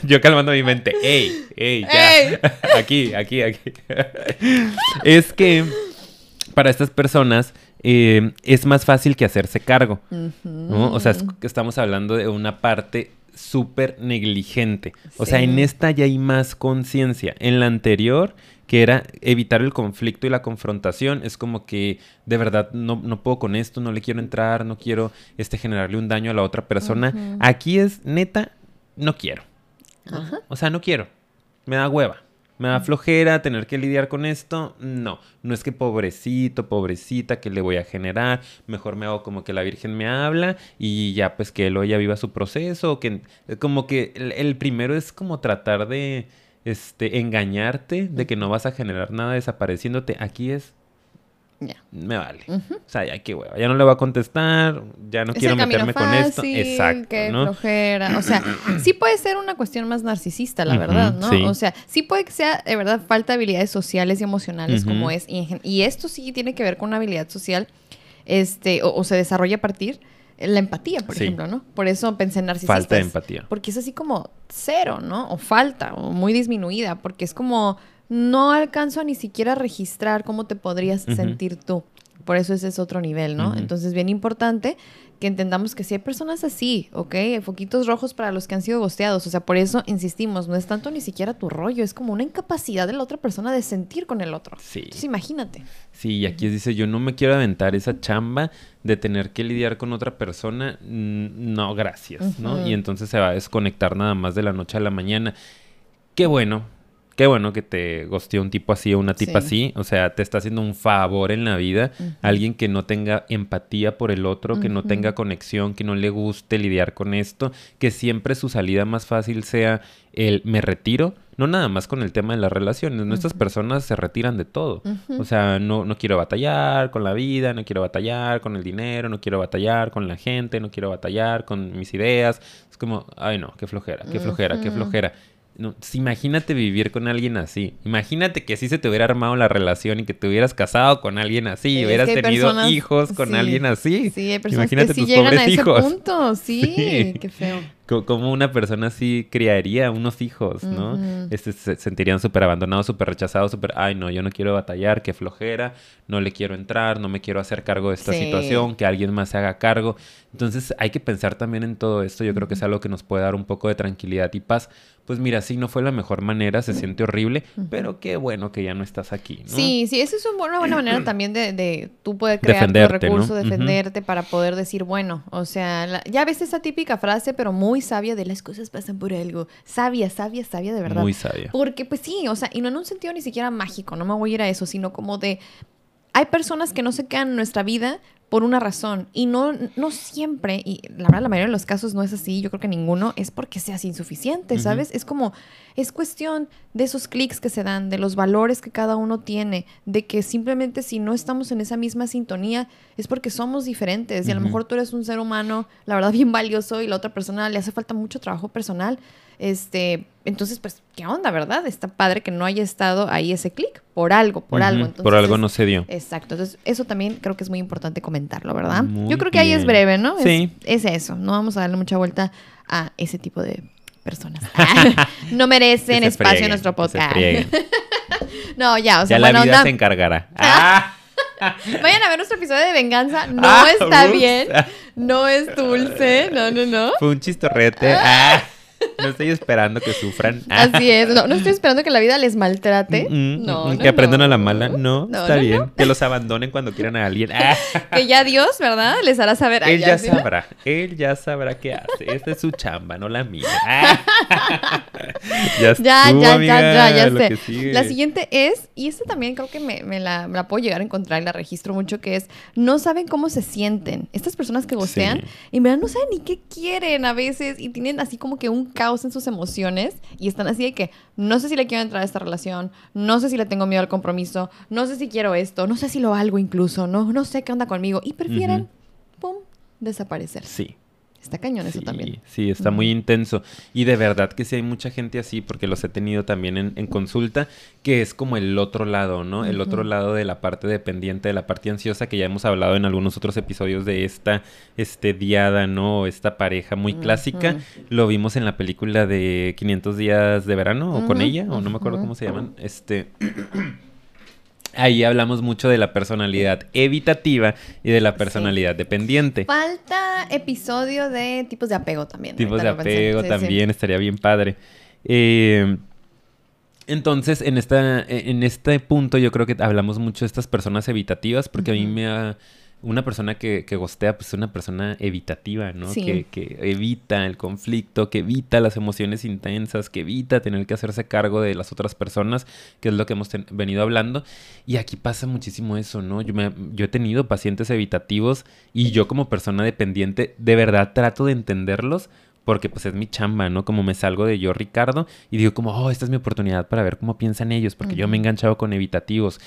Speaker 2: yo calmando mi mente. ¡Ey, ey, ya! Aquí, aquí, aquí. es que para estas personas eh, es más fácil que hacerse cargo, ¿no? O sea, estamos hablando de una parte súper negligente. O sea, en esta ya hay más conciencia. En la anterior, que era evitar el conflicto y la confrontación, es como que de verdad no, no puedo con esto, no le quiero entrar, no quiero este, generarle un daño a la otra persona. Aquí es neta, no quiero. O sea, no quiero. Me da hueva. Me da flojera tener que lidiar con esto. No, no es que pobrecito, pobrecita, que le voy a generar. Mejor me hago como que la Virgen me habla y ya pues que él o ella viva su proceso. Que, como que el, primero es como tratar de este, engañarte de que no vas a generar nada desapareciéndote. Aquí es ya. Me vale. O sea, ya qué hueva. Ya no le voy a contestar, ya no quiero meterme con esto. Exacto.
Speaker 1: Qué flojera. O sea, (clears throat) sí puede ser una cuestión más narcisista, la verdad, ¿no? O sea, sí puede que sea de verdad falta de habilidades sociales y emocionales como es. Y, esto sí tiene que ver con una habilidad social, este, o, se desarrolla a partir la empatía, por ejemplo, ¿no? Por eso pensé en narcisistas.
Speaker 2: Falta de empatía.
Speaker 1: Porque es así como cero, ¿no? O falta, o muy disminuida, porque es como no alcanzo a ni siquiera registrar cómo te podrías sentir tú. Por eso ese es otro nivel, ¿no? Entonces, bien importante que entendamos que si hay personas así, ¿ok? Foquitos rojos para los que han sido gosteados. O sea, por eso insistimos, no es tanto ni siquiera tu rollo, es como una incapacidad de la otra persona de sentir con el otro. Sí. Entonces, imagínate.
Speaker 2: Sí, y aquí dice, yo no me quiero aventar esa chamba de tener que lidiar con otra persona. No, gracias, ¿no? Y entonces se va a desconectar nada más de la noche a la mañana. Qué bueno, qué bueno que te gosteó un tipo así o una tipa así. O sea, te está haciendo un favor en la vida. Alguien que no tenga empatía por el otro, que no tenga conexión, que no le guste lidiar con esto, que siempre su salida más fácil sea el me retiro. No nada más con el tema de las relaciones. Nuestras personas se retiran de todo. O sea, no, no quiero batallar con la vida, no quiero batallar con el dinero, no quiero batallar con la gente, no quiero batallar con mis ideas. Es como, ay no, qué flojera, qué flojera, qué flojera. No, imagínate vivir con alguien así. Imagínate que así se te hubiera armado la relación y que te hubieras casado con alguien así, y hubieras tenido hijos con alguien así.
Speaker 1: Sí, hay personas imagínate que sí llegan a ese punto. sí, qué feo
Speaker 2: como una persona así criaría unos hijos, ¿no? este, se sentirían súper abandonados, súper rechazados, súper, ay, no, yo no quiero batallar, qué flojera, no le quiero entrar, no me quiero hacer cargo de esta situación, que alguien más se haga cargo. Entonces hay que pensar también en todo esto, yo creo que es algo que nos puede dar un poco de tranquilidad y paz. Pues mira, sí, no fue la mejor manera, se siente horrible, pero qué bueno que ya no estás aquí, ¿no?
Speaker 1: Sí, sí, esa es una buena (clears throat) manera también de, de tú poder crear tu recurso, defenderte para poder decir, bueno, o sea, ya ves esa típica frase, pero muy sabia de las cosas pasan por algo. Sabia, sabia, sabia de verdad.
Speaker 2: Muy sabia.
Speaker 1: Porque pues sí, o sea, y no en un sentido ni siquiera mágico, no me voy a ir a eso, sino como de... Hay personas que no se quedan en nuestra vida por una razón. Y no, no siempre, y la verdad la mayoría de los casos no es así, yo creo que ninguno, es porque seas insuficiente, ¿sabes? Es como, es cuestión de esos clics que se dan, de los valores que cada uno tiene, de que simplemente si no estamos en esa misma sintonía es porque somos diferentes. Y a lo mejor tú eres un ser humano, la verdad, (laughs) bien valioso y la otra persona le hace falta mucho trabajo personal. Este, entonces, pues, ¿qué onda, verdad? Está padre que no haya estado ahí ese clic por algo, por algo.
Speaker 2: por algo no se dio.
Speaker 1: Exacto. Entonces, eso también creo que es muy importante comentarlo, ¿verdad? Yo creo que ahí es breve, ¿no? Sí. Es, eso. No vamos a darle mucha vuelta a ese tipo de personas. (laughs) (laughs) no merecen espacio en nuestro podcast. (laughs) no, ya, o sea,
Speaker 2: ya la vida se encargará. Ah.
Speaker 1: Vayan a ver nuestro episodio de venganza. No ah, está bien. No es dulce. No, no, no.
Speaker 2: Fue un chistorrete. Ah. No estoy esperando que sufran.
Speaker 1: Así es. No, estoy esperando que la vida les maltrate. no,
Speaker 2: Que aprendan a la mala. No, está bien. Que los abandonen cuando quieran a alguien. (laughs)
Speaker 1: Que ya Dios, ¿verdad? Les hará saber.
Speaker 2: Él ya, sabrá. Él ya sabrá qué hace. Esta es su chamba, no la mía. (laughs)
Speaker 1: ya, ya, ya, ya, ya, sé. La siguiente es, y esta también creo que me, me, la, puedo llegar a encontrar y la registro mucho, que es, no saben cómo se sienten. Estas personas que gostean, y en verdad no saben ni qué quieren a veces y tienen así como que un caos en sus emociones y están así de que no sé si le quiero entrar a esta relación, no sé si le tengo miedo al compromiso, no sé si quiero esto, no sé si lo hago incluso, no, no sé qué onda conmigo y prefieren, pum, desaparecer.
Speaker 2: Sí.
Speaker 1: Está cañón eso también.
Speaker 2: Sí, está muy intenso. Y de verdad que sí hay mucha gente así, porque los he tenido también en, consulta, que es como el otro lado, ¿no? El otro lado de la parte dependiente, de la parte ansiosa, que ya hemos hablado en algunos otros episodios de esta este, diada, ¿no? Esta pareja muy clásica. Lo vimos en la película de 500 días de verano, o con ella, o no me acuerdo cómo se llaman. Este... Ahí hablamos mucho de la personalidad evitativa y de la personalidad dependiente.
Speaker 1: Falta episodio de tipos de apego también.
Speaker 2: Tipos de apego también, estaría bien padre. Eh, entonces, en, esta, en este punto yo creo que hablamos mucho de estas personas evitativas porque a mí me ha una persona que, que gostea, pues es una persona evitativa, ¿no?
Speaker 1: Sí.
Speaker 2: Que, que evita el conflicto, que evita las emociones intensas, que evita tener que hacerse cargo de las otras personas, que es lo que hemos venido hablando. Y aquí pasa muchísimo eso, ¿no? Yo, me- yo he tenido pacientes evitativos y yo como persona dependiente, de verdad trato de entenderlos. Porque pues es mi chamba, ¿no? Como me salgo de yo, Ricardo, y digo como, oh, esta es mi oportunidad para ver cómo piensan ellos, porque yo me he enganchado con evitativos.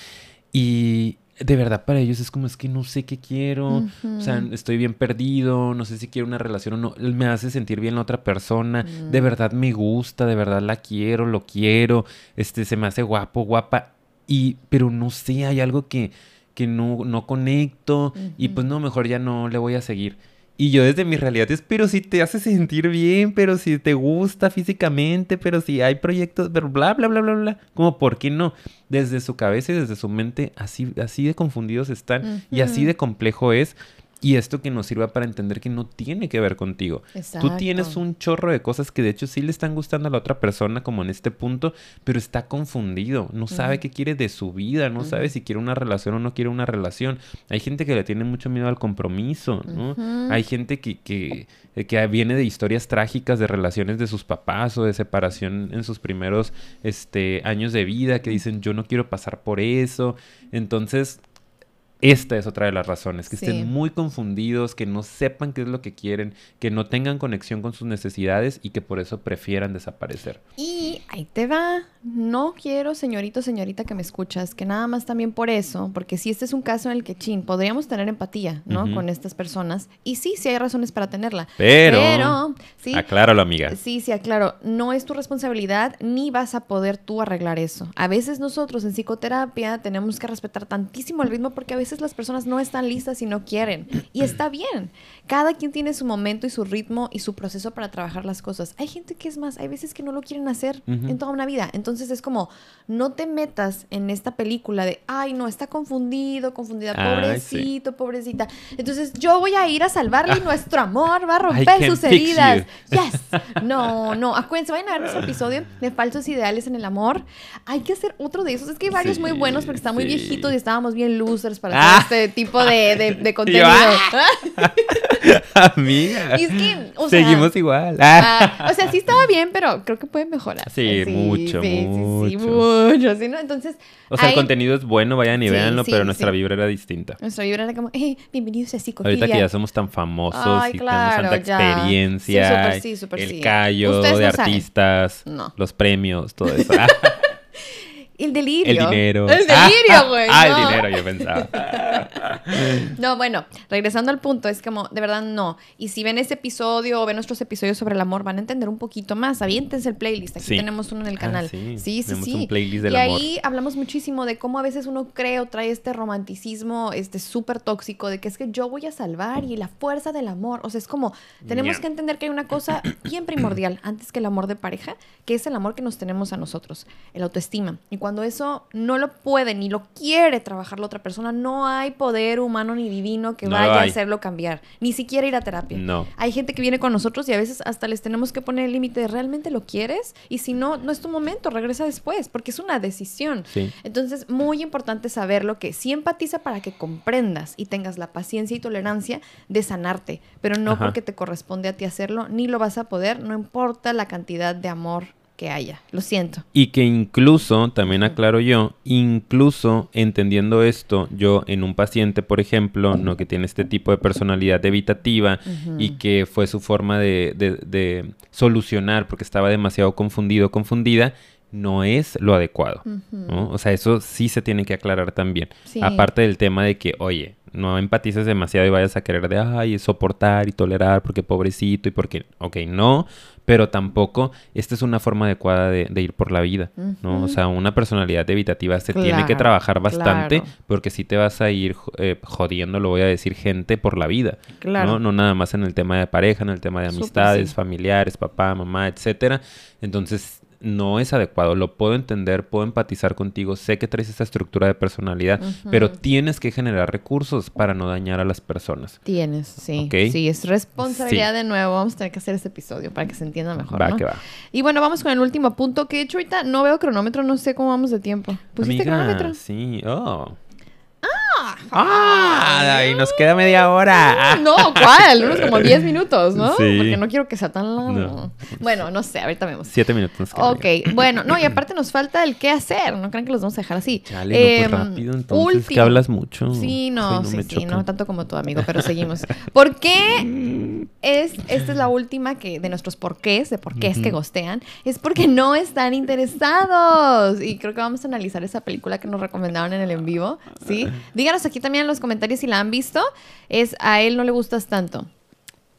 Speaker 2: Y de verdad para ellos es como, es que no sé qué quiero, o sea, estoy bien perdido, no sé si quiero una relación o no, me hace sentir bien la otra persona, de
Speaker 1: Mm.
Speaker 2: verdad me gusta, de verdad la quiero, lo quiero, este, se me hace guapo, guapa, y, pero no sé, hay algo que, que no, no conecto, y pues no, mejor ya no le voy a seguir. Y yo desde mi realidad es, pero si te hace sentir bien, pero si te gusta físicamente, pero si hay proyectos, pero bla, bla, bla, bla, bla. Como, ¿por qué no? Desde su cabeza y desde su mente, así, así de confundidos están y así de complejo es. Y esto que nos sirva para entender que no tiene que ver contigo. Tú tienes
Speaker 1: Exacto.
Speaker 2: un chorro de cosas que de hecho sí le están gustando a la otra persona como en este punto, pero está confundido, no sabe qué quiere de su vida, no sabe si quiere una relación o no quiere una relación. Hay gente que le tiene mucho miedo al compromiso, ¿no? Hay gente que, que, que viene de historias trágicas de relaciones de sus papás o de separación en sus primeros este, años de vida que dicen yo no quiero pasar por eso. Entonces, esta es otra de las razones, que
Speaker 1: Sí.
Speaker 2: estén muy confundidos, que no sepan qué es lo que quieren, que no tengan conexión con sus necesidades y que por eso prefieran desaparecer.
Speaker 1: Y ahí te va. No quiero, señorito, señorita que me escuchas, que nada más también por eso, porque si este es un caso en el que, chin, podríamos tener empatía, ¿no? Con estas personas. Y sí, sí hay razones para tenerla.
Speaker 2: Pero,
Speaker 1: Pero, sí.
Speaker 2: acláralo, amiga.
Speaker 1: Sí, sí, aclaro. No es tu responsabilidad ni vas a poder tú arreglar eso. A veces nosotros en psicoterapia tenemos que respetar tantísimo el ritmo porque a veces las personas no están listas y no quieren. Y (clears throat) está bien. Cada quien tiene su momento y su ritmo y su proceso para trabajar las cosas. Hay gente que es más, hay veces que no lo quieren hacer en toda una vida. Entonces es como, no te metas en esta película de, ay, no, está confundido, confundida,
Speaker 2: Ay, sí.
Speaker 1: pobrecito, pobrecita. Entonces yo voy a ir a salvarle y nuestro amor va a romper sus heridas. (laughs) Yes. No, no. Acuérdense, vayan a ver nuestro episodio de falsos ideales en el amor. Hay que hacer otro de esos. Es que hay varios
Speaker 2: Sí,
Speaker 1: muy buenos porque están muy
Speaker 2: sí.
Speaker 1: viejitos y estábamos bien losers para
Speaker 2: Ah.
Speaker 1: hacer este tipo de, de, de (laughs) contenido.
Speaker 2: ah. (laughs) (laughs) amiga.
Speaker 1: Y es que, o sea,
Speaker 2: Seguimos igual. Ah. (laughs)
Speaker 1: O sea, sí estaba bien, pero creo que puede mejorar.
Speaker 2: Sí, mucho,
Speaker 1: sí, Sí, sí,
Speaker 2: mucho.
Speaker 1: mucho. ¿sí, no? Entonces,
Speaker 2: O sea, el contenido es bueno, vayan y
Speaker 1: Sí,
Speaker 2: véanlo,
Speaker 1: sí,
Speaker 2: pero nuestra
Speaker 1: sí.
Speaker 2: vibra era distinta.
Speaker 1: nuestra vibra era como, hey, bienvenidos a psicofilia.
Speaker 2: Ahorita que ya somos tan famosos
Speaker 1: Ay,
Speaker 2: y
Speaker 1: claro,
Speaker 2: tenemos
Speaker 1: ya.
Speaker 2: tanta experiencia,
Speaker 1: Sí, súper sí, súper
Speaker 2: el
Speaker 1: sí.
Speaker 2: callo de
Speaker 1: no
Speaker 2: artistas,
Speaker 1: No.
Speaker 2: los premios, todo eso. (laughs) Ah,
Speaker 1: El delirio.
Speaker 2: el dinero.
Speaker 1: El delirio, güey.
Speaker 2: Ah,
Speaker 1: no.
Speaker 2: el dinero, yo pensaba. (laughs)
Speaker 1: No, bueno, regresando al punto, es como, de verdad no. Y si ven este episodio o ven nuestros episodios sobre el amor, van a entender un poquito más. Aviéntense el playlist, aquí
Speaker 2: Sí.
Speaker 1: tenemos uno en el
Speaker 2: Ah,
Speaker 1: canal.
Speaker 2: sí,
Speaker 1: sí, sí,
Speaker 2: tenemos
Speaker 1: sí.
Speaker 2: un playlist del
Speaker 1: y
Speaker 2: amor.
Speaker 1: ahí hablamos muchísimo de cómo a veces uno cree o trae este romanticismo este súper tóxico de que es que yo voy a salvar y la fuerza del amor. O sea, es como, tenemos que entender que hay una cosa bien primordial antes que el amor de pareja, que es el amor que nos tenemos a nosotros, el autoestima. Y cuando eso no lo puede ni lo quiere trabajar la otra persona, no hay poder humano ni divino que
Speaker 2: No
Speaker 1: vaya a hacerlo cambiar, ni siquiera ir a terapia.
Speaker 2: No.
Speaker 1: Hay gente que viene con nosotros y a veces hasta les tenemos que poner el límite de realmente lo quieres y si no, no es tu momento, regresa después, porque es una decisión.
Speaker 2: Sí.
Speaker 1: Entonces, muy importante saberlo que sí empatiza para que comprendas y tengas la paciencia y tolerancia de sanarte, pero no
Speaker 2: Ajá.
Speaker 1: porque te corresponde a ti hacerlo, ni lo vas a poder, no importa la cantidad de amor que haya. Lo siento.
Speaker 2: Y que incluso, también aclaro yo, incluso entendiendo esto, yo en un paciente, por ejemplo, ¿no? que tiene este tipo de personalidad evitativa y que fue su forma de, de- de solucionar porque estaba demasiado confundido, confundida, no es lo adecuado. ¿no? O sea, eso sí se tiene que aclarar también.
Speaker 1: Sí.
Speaker 2: Aparte del tema de que, oye, no empatices demasiado y vayas a querer de, ay, soportar y tolerar porque pobrecito y porque, ok, no, pero tampoco esta es una forma adecuada de, de ir por la vida, ¿no? O sea, una personalidad evitativa se tiene que trabajar bastante
Speaker 1: claro.
Speaker 2: porque si te vas a ir eh, jodiendo, lo voy a decir, gente por la vida,
Speaker 1: Claro.
Speaker 2: ¿no? No nada más en el tema de pareja, en el tema de amistades,
Speaker 1: sí.
Speaker 2: familiares, papá, mamá, etcétera. Entonces, no es adecuado, lo puedo entender, puedo empatizar contigo, sé que traes esa estructura de personalidad, pero tienes que generar recursos para no dañar a las personas.
Speaker 1: Tienes, sí. Sí, es responsabilidad
Speaker 2: Sí.
Speaker 1: de nuevo. Vamos a tener que hacer este episodio para que se entienda mejor.
Speaker 2: va
Speaker 1: ¿no?
Speaker 2: que va.
Speaker 1: Y bueno, vamos con el último punto. Que de hecho ahorita no veo cronómetro, no sé cómo vamos de tiempo. ¿Pusiste
Speaker 2: Amiga,
Speaker 1: cronómetro?
Speaker 2: Sí, oh. ¡Ah! Y nos queda media hora.
Speaker 1: No, ¿cuál? Unos como 10 minutos, ¿no?
Speaker 2: Sí.
Speaker 1: Porque no quiero que sea tan largo.
Speaker 2: No.
Speaker 1: Bueno, no sé, ahorita vemos.
Speaker 2: Siete minutos. nos queda,
Speaker 1: Ok, bueno, no, y aparte nos falta el qué hacer. No crean que los vamos a dejar así.
Speaker 2: Chale, no, pues
Speaker 1: Em,
Speaker 2: rápido, entonces, que
Speaker 1: último.
Speaker 2: hablas mucho.
Speaker 1: Sí, no,
Speaker 2: Ay,
Speaker 1: sí, sí, no tanto como tu amigo, pero seguimos. ¿Por qué es, esta es la última que, de nuestros porqués, de por qué es que gostean? Es porque no están interesados. Y creo que vamos a analizar esa película que nos recomendaron en el en vivo, ¿sí? Díganos aquí también en los comentarios si la han visto. Es a él no le gustas tanto.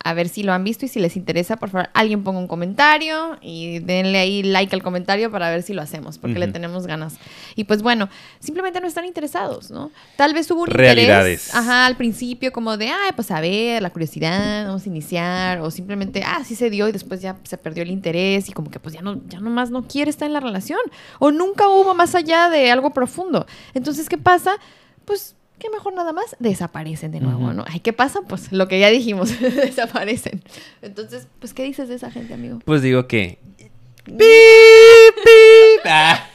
Speaker 1: A ver si lo han visto y si les interesa, por favor, alguien ponga un comentario y denle ahí like al comentario para ver si lo hacemos, porque le tenemos ganas. Y pues bueno, simplemente no están interesados, ¿no? Tal vez hubo un
Speaker 2: Realidades.
Speaker 1: interés, ajá, al principio como de, ay, pues a ver, la curiosidad, vamos a iniciar, o simplemente, ah, sí se dio y después ya se perdió el interés y como que pues ya no, ya nomás no quiere estar en la relación, o nunca hubo más allá de algo profundo. Entonces, ¿qué pasa? Pues que mejor nada más desaparecen de nuevo. ¿no? Ay, ¿qué pasa? Pues lo que ya dijimos, (laughs) desaparecen. Entonces, pues, ¿qué dices de esa gente, amigo?
Speaker 2: Pues digo que. (laughs) ¡Pip, pip! Ah.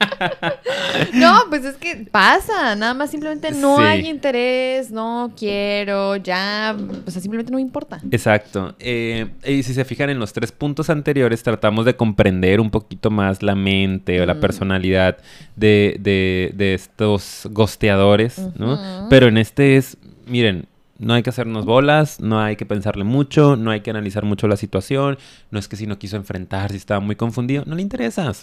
Speaker 2: (laughs)
Speaker 1: No, pues es que pasa, nada más simplemente no
Speaker 2: Sí.
Speaker 1: hay interés, no quiero, ya, o sea, simplemente no importa.
Speaker 2: Exacto. Eh, y si se fijan en los tres puntos anteriores, tratamos de comprender un poquito más la mente o la
Speaker 1: Mm.
Speaker 2: personalidad de, de- de estos gosteadores, ¿no? Pero en este es, miren, no hay que hacernos bolas, no hay que pensarle mucho, no hay que analizar mucho la situación, no es que si no quiso enfrentar, si estaba muy confundido, no le interesas.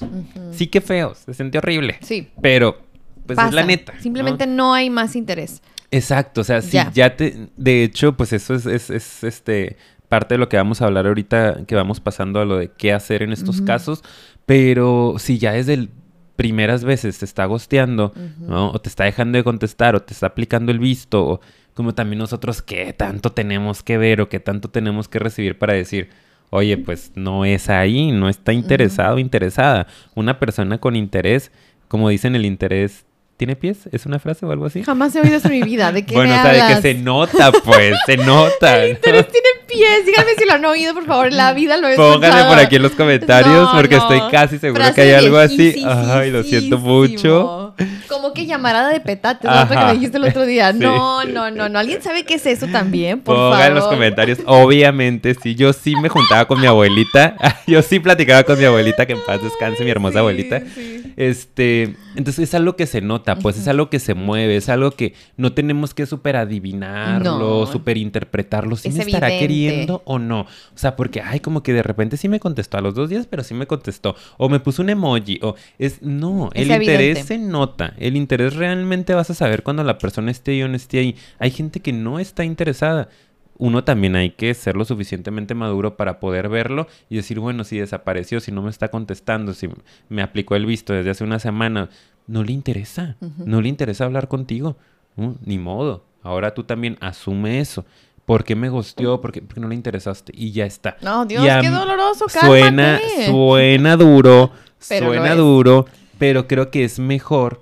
Speaker 2: Sí que feo, se sintió horrible.
Speaker 1: Sí.
Speaker 2: Pero, pues es la neta.
Speaker 1: Simplemente ¿no? hay más interés.
Speaker 2: Exacto, o sea, si
Speaker 1: Ya.
Speaker 2: ya, te... De hecho, pues eso es, es, es, este parte de lo que vamos a hablar ahorita, que vamos pasando a lo de qué hacer en estos casos, pero si ya desde el primeras veces te está gosteando. ¿no? O te está dejando de contestar, o te está aplicando el visto, o como también nosotros, qué tanto tenemos que ver o qué tanto tenemos que recibir para decir, oye, pues no es ahí, no está interesado, interesada. Una persona con interés, como dicen, el interés tiene pies, ¿es una frase o algo así?
Speaker 1: Jamás he oído eso en mi vida. ¿De (laughs) qué
Speaker 2: Bueno,
Speaker 1: me
Speaker 2: o sea, de que se nota, pues, se (laughs) nota.
Speaker 1: El interés tiene pies. Díganme si lo han oído, por favor. La vida lo he
Speaker 2: Pónganme
Speaker 1: escuchado.
Speaker 2: por aquí en los comentarios
Speaker 1: No,
Speaker 2: porque
Speaker 1: no.
Speaker 2: estoy casi seguro
Speaker 1: Frase
Speaker 2: que hay algo así. Ay, lo siento mucho.
Speaker 1: Como que llamarada de petate, ¿no? Lo que me dijiste el otro día.
Speaker 2: Sí.
Speaker 1: No, no, no, no. ¿Alguien sabe qué es eso también? Por
Speaker 2: Pongan
Speaker 1: favor.
Speaker 2: en los comentarios. Obviamente, sí, yo sí me juntaba con mi abuelita. (laughs) Yo sí platicaba con mi abuelita, que en paz descanse, mi hermosa
Speaker 1: Sí,
Speaker 2: abuelita.
Speaker 1: sí.
Speaker 2: Este, entonces es algo que se nota, pues es algo que se mueve, es algo que no tenemos que super adivinarlo,
Speaker 1: No.
Speaker 2: super interpretarlo, si
Speaker 1: Es
Speaker 2: me estará queriendo o no. O sea, porque ay, como que de repente sí me contestó a los dos días, pero sí me contestó o me puso un emoji o es no,
Speaker 1: Es
Speaker 2: el interés se nota, el interés realmente vas a saber cuando la persona esté ahí o no esté ahí. Hay gente que no está interesada uno también hay que ser lo suficientemente maduro para poder verlo y decir, bueno, si desapareció, si no me está contestando, si me aplicó el visto desde hace una semana, no le interesa,
Speaker 1: Ujú.
Speaker 2: no le interesa hablar contigo, ¿no? ni modo. Ahora tú también asume eso. ¿Por qué me gosteó? ¿Por qué, por qué no le interesaste? Y ya está.
Speaker 1: No, Dios,
Speaker 2: a
Speaker 1: qué doloroso,
Speaker 2: Suena,
Speaker 1: cálmate.
Speaker 2: suena duro,
Speaker 1: Pero
Speaker 2: suena duro, pero creo que es mejor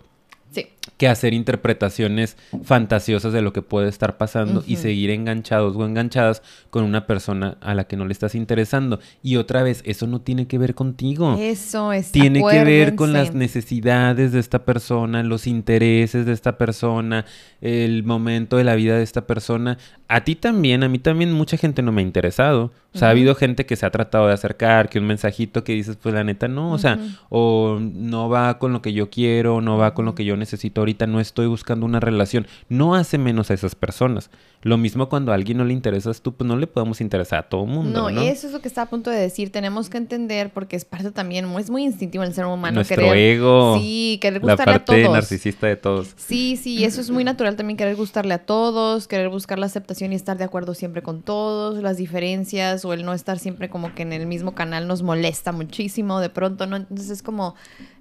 Speaker 1: Sí.
Speaker 2: Que hacer interpretaciones fantasiosas de lo que puede estar pasando y seguir enganchados o enganchadas con una persona a la que no le estás interesando. Y otra vez, eso no tiene que ver contigo.
Speaker 1: Eso es.
Speaker 2: Tiene que ver con las necesidades de esta persona, los intereses de esta persona, el momento de la vida de esta persona. A ti también, a mí también mucha gente no me ha interesado. O sea, ha habido gente que se ha tratado de acercar, que un mensajito que dices, pues la neta no, o sea, o no va con lo que yo quiero, no va con lo que yo necesito ahorita, no estoy buscando una relación. No hace menos a esas personas. Lo mismo cuando a alguien no le interesas tú, pues no le podemos interesar a todo mundo,
Speaker 1: No,
Speaker 2: ¿no?
Speaker 1: eso es lo que está a punto de decir. Tenemos que entender, porque es parte también, es muy instintivo el ser humano.
Speaker 2: Nuestro
Speaker 1: querer,
Speaker 2: ego,
Speaker 1: Sí, querer
Speaker 2: la
Speaker 1: gustarle a
Speaker 2: parte
Speaker 1: todos.
Speaker 2: narcisista de todos.
Speaker 1: Sí, sí, eso es muy natural también querer gustarle a todos, querer buscar la aceptación y estar de acuerdo siempre con todos, las diferencias o el no estar siempre como que en el mismo canal nos molesta muchísimo de pronto, ¿no? Entonces es como,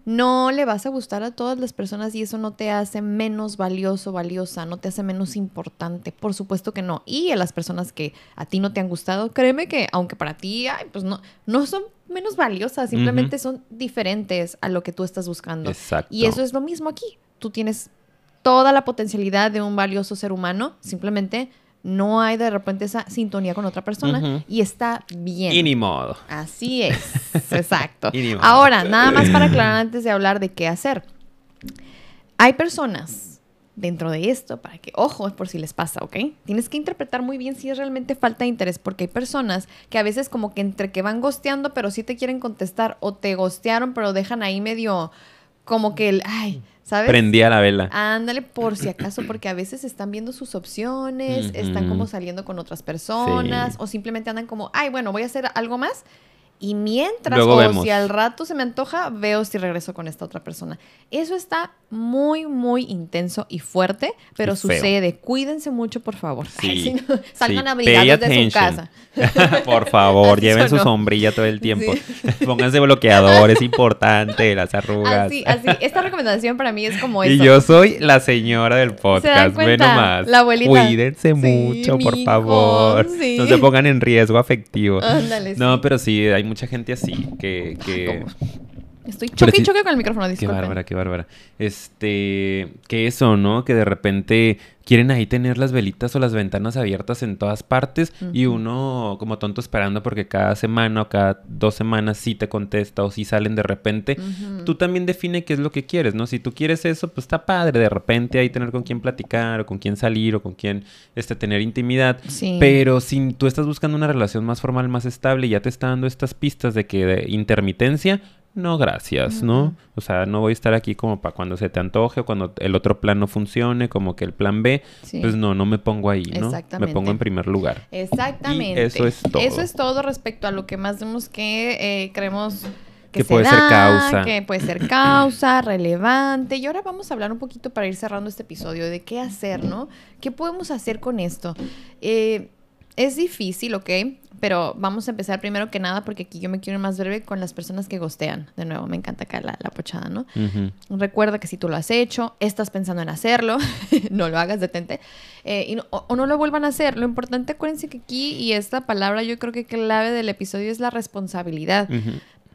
Speaker 1: no le vas a gustar a todas las personas y eso no te hace menos valioso, valiosa, no te hace menos importante, por supuesto que no. Y a las personas que a ti no te han gustado, créeme que aunque para ti, ay, pues no, no son menos valiosas, simplemente son diferentes a lo que tú estás buscando.
Speaker 2: Exacto.
Speaker 1: Y eso es lo mismo aquí. Tú tienes toda la potencialidad de un valioso ser humano, simplemente no hay de repente esa sintonía con otra persona y está bien.
Speaker 2: Y ni modo.
Speaker 1: Así es, (laughs) exacto. Ahora, nada más para aclarar antes de hablar de qué hacer. Hay personas dentro de esto para que, ojo, por si les pasa, ¿ok? Tienes que interpretar muy bien si es realmente falta de interés, porque hay personas que a veces como que entre que van gosteando, pero sí te quieren contestar, o te gostearon, pero dejan ahí medio como que el, ay, ¿sabes?
Speaker 2: Prendía la vela.
Speaker 1: Ándale, por si (clears throat) acaso, porque a veces están viendo sus opciones, están como saliendo con otras personas, o simplemente andan como, ay, bueno, voy a hacer algo más y mientras, o si al rato se me antoja, veo si regreso con esta otra persona. Eso está muy, muy intenso y fuerte, pero sucede. Cuídense mucho, por favor.
Speaker 2: Sí,
Speaker 1: salgan abrigados de su casa. (laughs)
Speaker 2: por favor, lleven su sombrilla todo el tiempo. (laughs) Pónganse bloqueador, es importante, las arrugas.
Speaker 1: Así, así. Esta recomendación para mí es como eso.
Speaker 2: Y yo soy la señora del podcast, ve nomás.
Speaker 1: La abuelita.
Speaker 2: Cuídense mucho, por favor. No se pongan en riesgo afectivo.
Speaker 1: Ándale,
Speaker 2: no, pero sí, hay mucha gente así que... que...
Speaker 1: Estoy choque y choque con el micrófono, disculpen.
Speaker 2: Qué bárbara, qué bárbara. Este, que eso, ¿no? Que de repente quieren ahí tener las velitas o las ventanas abiertas en todas partes y uno como tonto esperando porque cada semana o cada dos semanas sí te contesta o sí salen de repente. Tú también define qué es lo que quieres, ¿no? Si tú quieres eso, pues está padre de repente ahí tener con quién platicar o con quién salir o con quién este, tener intimidad. Pero si tú estás buscando una relación más formal, más estable y ya te está dando estas pistas de que de intermitencia, no, gracias, ¿no? O sea, no voy a estar aquí como para cuando se te antoje o cuando el otro plan no funcione, como que el plan B, pues no, no me pongo ahí, ¿no? Me pongo en primer lugar.
Speaker 1: Exactamente.
Speaker 2: eso es todo.
Speaker 1: Eso es todo respecto a lo que más vemos que eh, creemos que,
Speaker 2: puede ser causa.
Speaker 1: Que puede ser (clears throat) causa, relevante. Y ahora vamos a hablar un poquito para ir cerrando este episodio de qué hacer, ¿no? ¿Qué podemos hacer con esto? Eh, es difícil, ¿ok? Pero vamos a empezar primero que nada porque aquí yo me quiero ir más breve con las personas que gostean. De nuevo, me encanta acá la, pochada, ¿no? Recuerda que si tú lo has hecho, estás pensando en hacerlo, (laughs) no lo hagas, detente. Eh, y o, no lo vuelvan a hacer. Lo importante, acuérdense que aquí, y esta palabra yo creo que clave del episodio es la responsabilidad.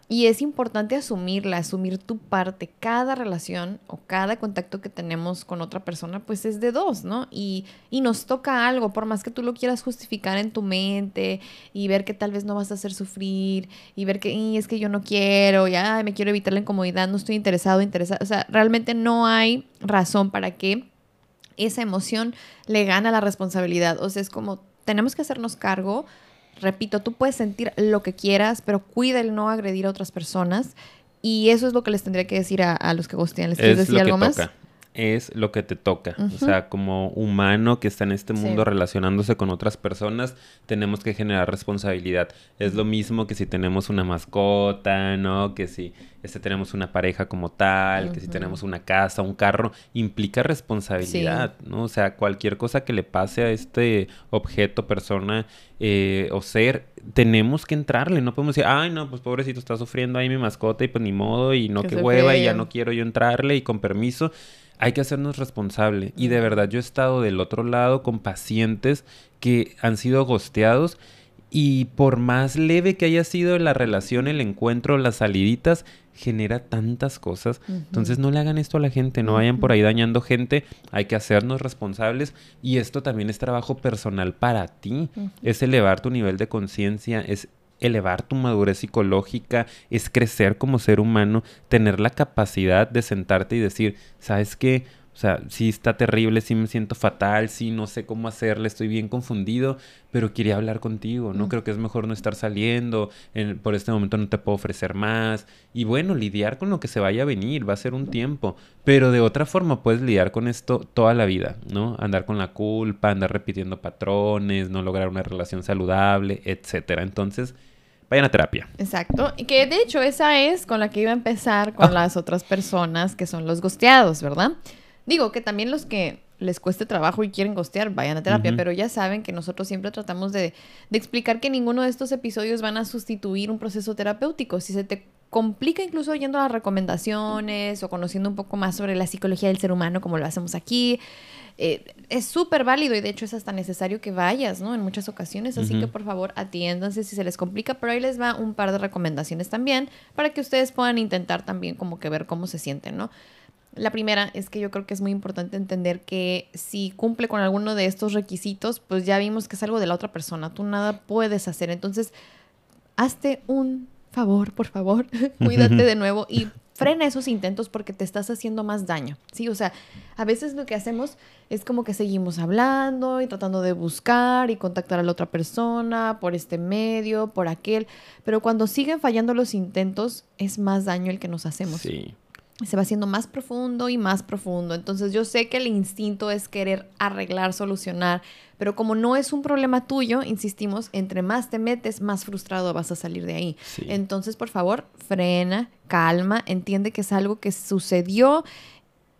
Speaker 1: Y es importante asumirla, asumir tu parte. Cada relación o cada contacto que tenemos con otra persona, pues es de dos, ¿no? Y, y nos toca algo, por más que tú lo quieras justificar en tu mente y ver que tal vez no vas a hacer sufrir y ver que es que yo no quiero, ya me quiero evitar la incomodidad, no estoy interesado, interesado. O sea, realmente no hay razón para que esa emoción le gane a la responsabilidad. O sea, es como tenemos que hacernos cargo repito, tú puedes sentir lo que quieras, pero cuida el no agredir a otras personas. Y eso es lo que les tendría que decir a, los que gustean. ¿Les quieres decir algo más?
Speaker 2: Es lo que te toca. O sea, como humano que está en este mundo relacionándose con otras personas, tenemos que generar responsabilidad. Es lo mismo que si tenemos una mascota, ¿no? Que si este, tenemos una pareja como tal, que si tenemos una casa, un carro, implica responsabilidad, ¿no? O sea, cualquier cosa que le pase a este objeto, persona eh, o ser, tenemos que entrarle. No podemos decir, ay, no, pues pobrecito, está sufriendo ahí mi mascota y pues ni modo y no, que hueva y ya no quiero yo entrarle y con permiso hay que hacernos responsable. Y de verdad yo he estado del otro lado con pacientes que han sido gosteados y por más leve que haya sido la relación, el encuentro, las saliditas, genera tantas cosas. Entonces no le hagan esto a la gente, no vayan por ahí dañando gente, hay que hacernos responsables y esto también es trabajo personal para ti, es elevar tu nivel de conciencia, es elevar tu madurez psicológica, es crecer como ser humano, tener la capacidad de sentarte y decir, ¿sabes qué? O sea, sí está terrible, sí me siento fatal, sí no sé cómo hacerle, estoy bien confundido, pero quería hablar contigo, ¿no? Mm. Creo que es mejor no estar saliendo, por este momento no te puedo ofrecer más. Y bueno, lidiar con lo que se vaya a venir, va a ser un tiempo, pero de otra forma puedes lidiar con esto toda la vida, ¿no? Andar con la culpa, andar repitiendo patrones, no lograr una relación saludable, etcétera. Entonces, vayan a terapia.
Speaker 1: Exacto. Y que de hecho esa es con la que iba a empezar con ah. las otras personas que son los gosteados, ¿verdad? Digo que también los que les cueste trabajo y quieren gostear, vayan a terapia, pero ya saben que nosotros siempre tratamos de, de, explicar que ninguno de estos episodios van a sustituir un proceso terapéutico. Si se te complica incluso oyendo las recomendaciones o conociendo un poco más sobre la psicología del ser humano como lo hacemos aquí, eh, es súper válido y de hecho es hasta necesario que vayas, ¿no? En muchas ocasiones, así que por favor atiéndanse si se les complica, pero ahí les va un par de recomendaciones también para que ustedes puedan intentar también como que ver cómo se sienten, ¿no? La primera es que yo creo que es muy importante entender que si cumple con alguno de estos requisitos, pues ya vimos que es algo de la otra persona, tú nada puedes hacer, entonces hazte un favor, por favor, (laughs) cuídate de nuevo y frena esos intentos porque te estás haciendo más daño, ¿sí? O sea, a veces lo que hacemos es como que seguimos hablando y tratando de buscar y contactar a la otra persona por este medio, por aquel, pero cuando siguen fallando los intentos es más daño el que nos hacemos.
Speaker 2: Sí
Speaker 1: se va haciendo más profundo y más profundo. Entonces yo sé que el instinto es querer arreglar, solucionar, pero como no es un problema tuyo, insistimos, entre más te metes, más frustrado vas a salir de ahí. Entonces, por favor, frena, calma, entiende que es algo que sucedió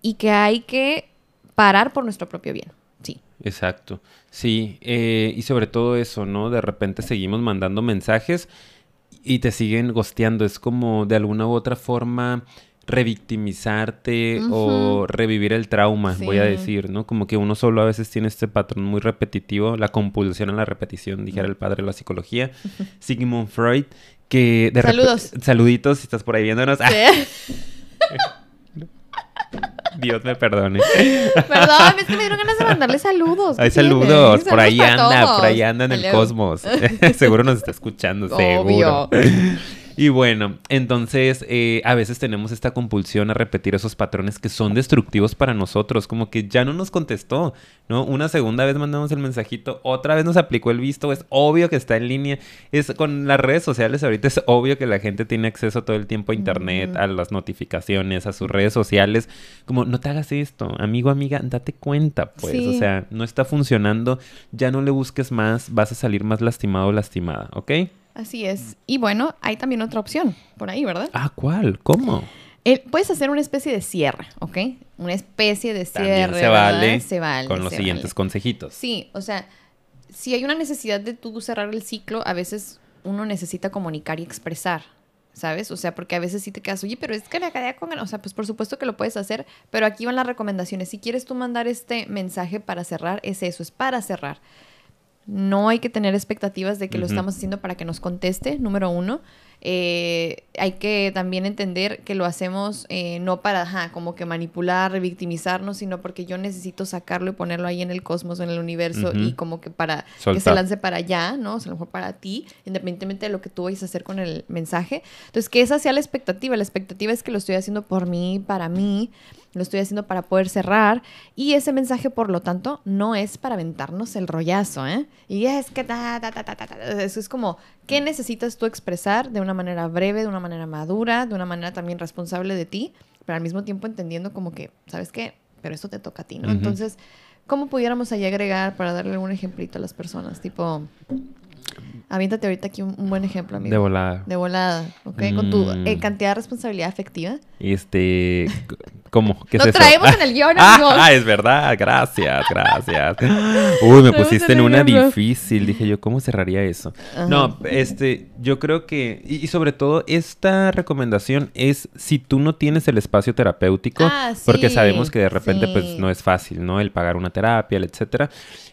Speaker 1: y que hay que parar por nuestro propio bien. Sí.
Speaker 2: Exacto. Sí, eh, y sobre todo eso, ¿no? De repente seguimos mandando mensajes y te siguen gosteando. Es como de alguna u otra forma revictimizarte o revivir el trauma, voy a decir, ¿no? Como que uno solo a veces tiene este patrón muy repetitivo, la compulsión a la repetición, dijera el padre de la psicología, Sigmund Freud, que de
Speaker 1: Saludos.
Speaker 2: Saluditos si estás por ahí viéndonos. (laughs) Dios me perdone. (laughs)
Speaker 1: Perdón, es que me dieron ganas de mandarle saludos.
Speaker 2: Hay saludos, por ahí anda, por ahí anda en el cosmos. (laughs) seguro nos está escuchando, seguro. Y bueno, entonces eh, a veces tenemos esta compulsión a repetir esos patrones que son destructivos para nosotros, como que ya no nos contestó, ¿no? Una segunda vez mandamos el mensajito, otra vez nos aplicó el visto, es obvio que está en línea. Es con las redes sociales ahorita es obvio que la gente tiene acceso todo el tiempo a internet, a las notificaciones, a sus redes sociales. Como, no te hagas esto, amigo, amiga, date cuenta, pues, o sea, no está funcionando, ya no le busques más, vas a salir más lastimado o lastimada, ¿ok?
Speaker 1: Así es. Y bueno, hay también otra opción por ahí, ¿verdad?
Speaker 2: Ah, ¿cuál? ¿Cómo?
Speaker 1: puedes hacer una especie de cierre, ¿ok? Una especie de cierre.
Speaker 2: se vale, se vale. Con los siguientes consejitos.
Speaker 1: Sí, o sea, si hay una necesidad de tú cerrar el ciclo, a veces uno necesita comunicar y expresar, ¿sabes? O sea, porque a veces sí te quedas, oye, pero es que la cadena con... O sea, pues por supuesto que lo puedes hacer, pero aquí van las recomendaciones. Si quieres tú mandar este mensaje para cerrar, es eso, es para cerrar. No hay que tener expectativas de que lo estamos haciendo para que nos conteste, número uno. Eh, hay que también entender que lo hacemos eh, no para, como que manipular, revictimizarnos, sino porque yo necesito sacarlo y ponerlo ahí en el cosmos, en el universo, y como que para que se lance para allá, ¿no? O sea, a lo mejor para ti, independientemente de lo que tú vayas a hacer con el mensaje. Entonces, que esa sea la expectativa. La expectativa es que lo estoy haciendo por mí, para mí, lo estoy haciendo para poder cerrar y ese mensaje, por lo tanto, no es para aventarnos el rollazo, ¿eh? Y es que ta, ta, ta, ta, ta, eso es como, ¿qué necesitas tú expresar de una manera breve, de una manera madura, de una manera también responsable de ti, pero al mismo tiempo entendiendo como que, ¿sabes qué? Pero esto te toca a ti, ¿no? Entonces, ¿cómo pudiéramos ahí agregar para darle algún ejemplito a las personas? Tipo, Aviéntate ahorita aquí un, buen ejemplo, amigo.
Speaker 2: De volada.
Speaker 1: De volada, ¿ok? Con tu eh, mm. cantidad de responsabilidad afectiva.
Speaker 2: Este, ¿cómo?
Speaker 1: ¿Qué Lo traemos en el guion, (laughs)
Speaker 2: amigo. Ah, es verdad. Gracias, gracias. (laughs) Uy, me pusiste en una difícil. Dije yo, ¿cómo cerraría eso? No, este, yo creo que, y, sobre todo, esta recomendación es si tú no tienes el espacio terapéutico, ah, porque sabemos que de repente, pues, no es fácil, ¿no? El pagar una terapia, etcétera.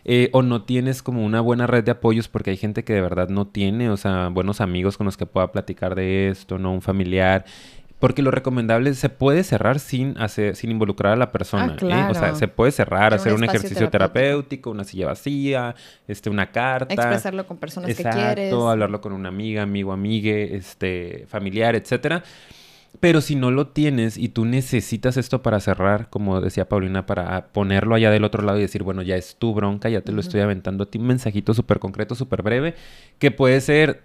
Speaker 2: Eh, o no tienes como una buena red de apoyos porque hay gente que de verdad no tiene, o sea, buenos amigos con los que pueda platicar de esto, ¿no? Un familiar. Porque lo recomendable es, se puede cerrar sin hacer, sin involucrar a la persona. Ah, ¿eh? O sea, se puede cerrar, hacer un, ejercicio terapéutico. una silla vacía, este, una carta.
Speaker 1: Expresarlo con personas que quieres.
Speaker 2: hablarlo con una amiga, amigo, amigue, este, familiar, etcétera. Pero si no lo tienes y tú necesitas esto para cerrar, como decía Paulina, para ponerlo allá del otro lado y decir, bueno, ya es tu bronca, ya te lo estoy aventando a ti, un mensajito súper concreto, súper breve, que puede ser,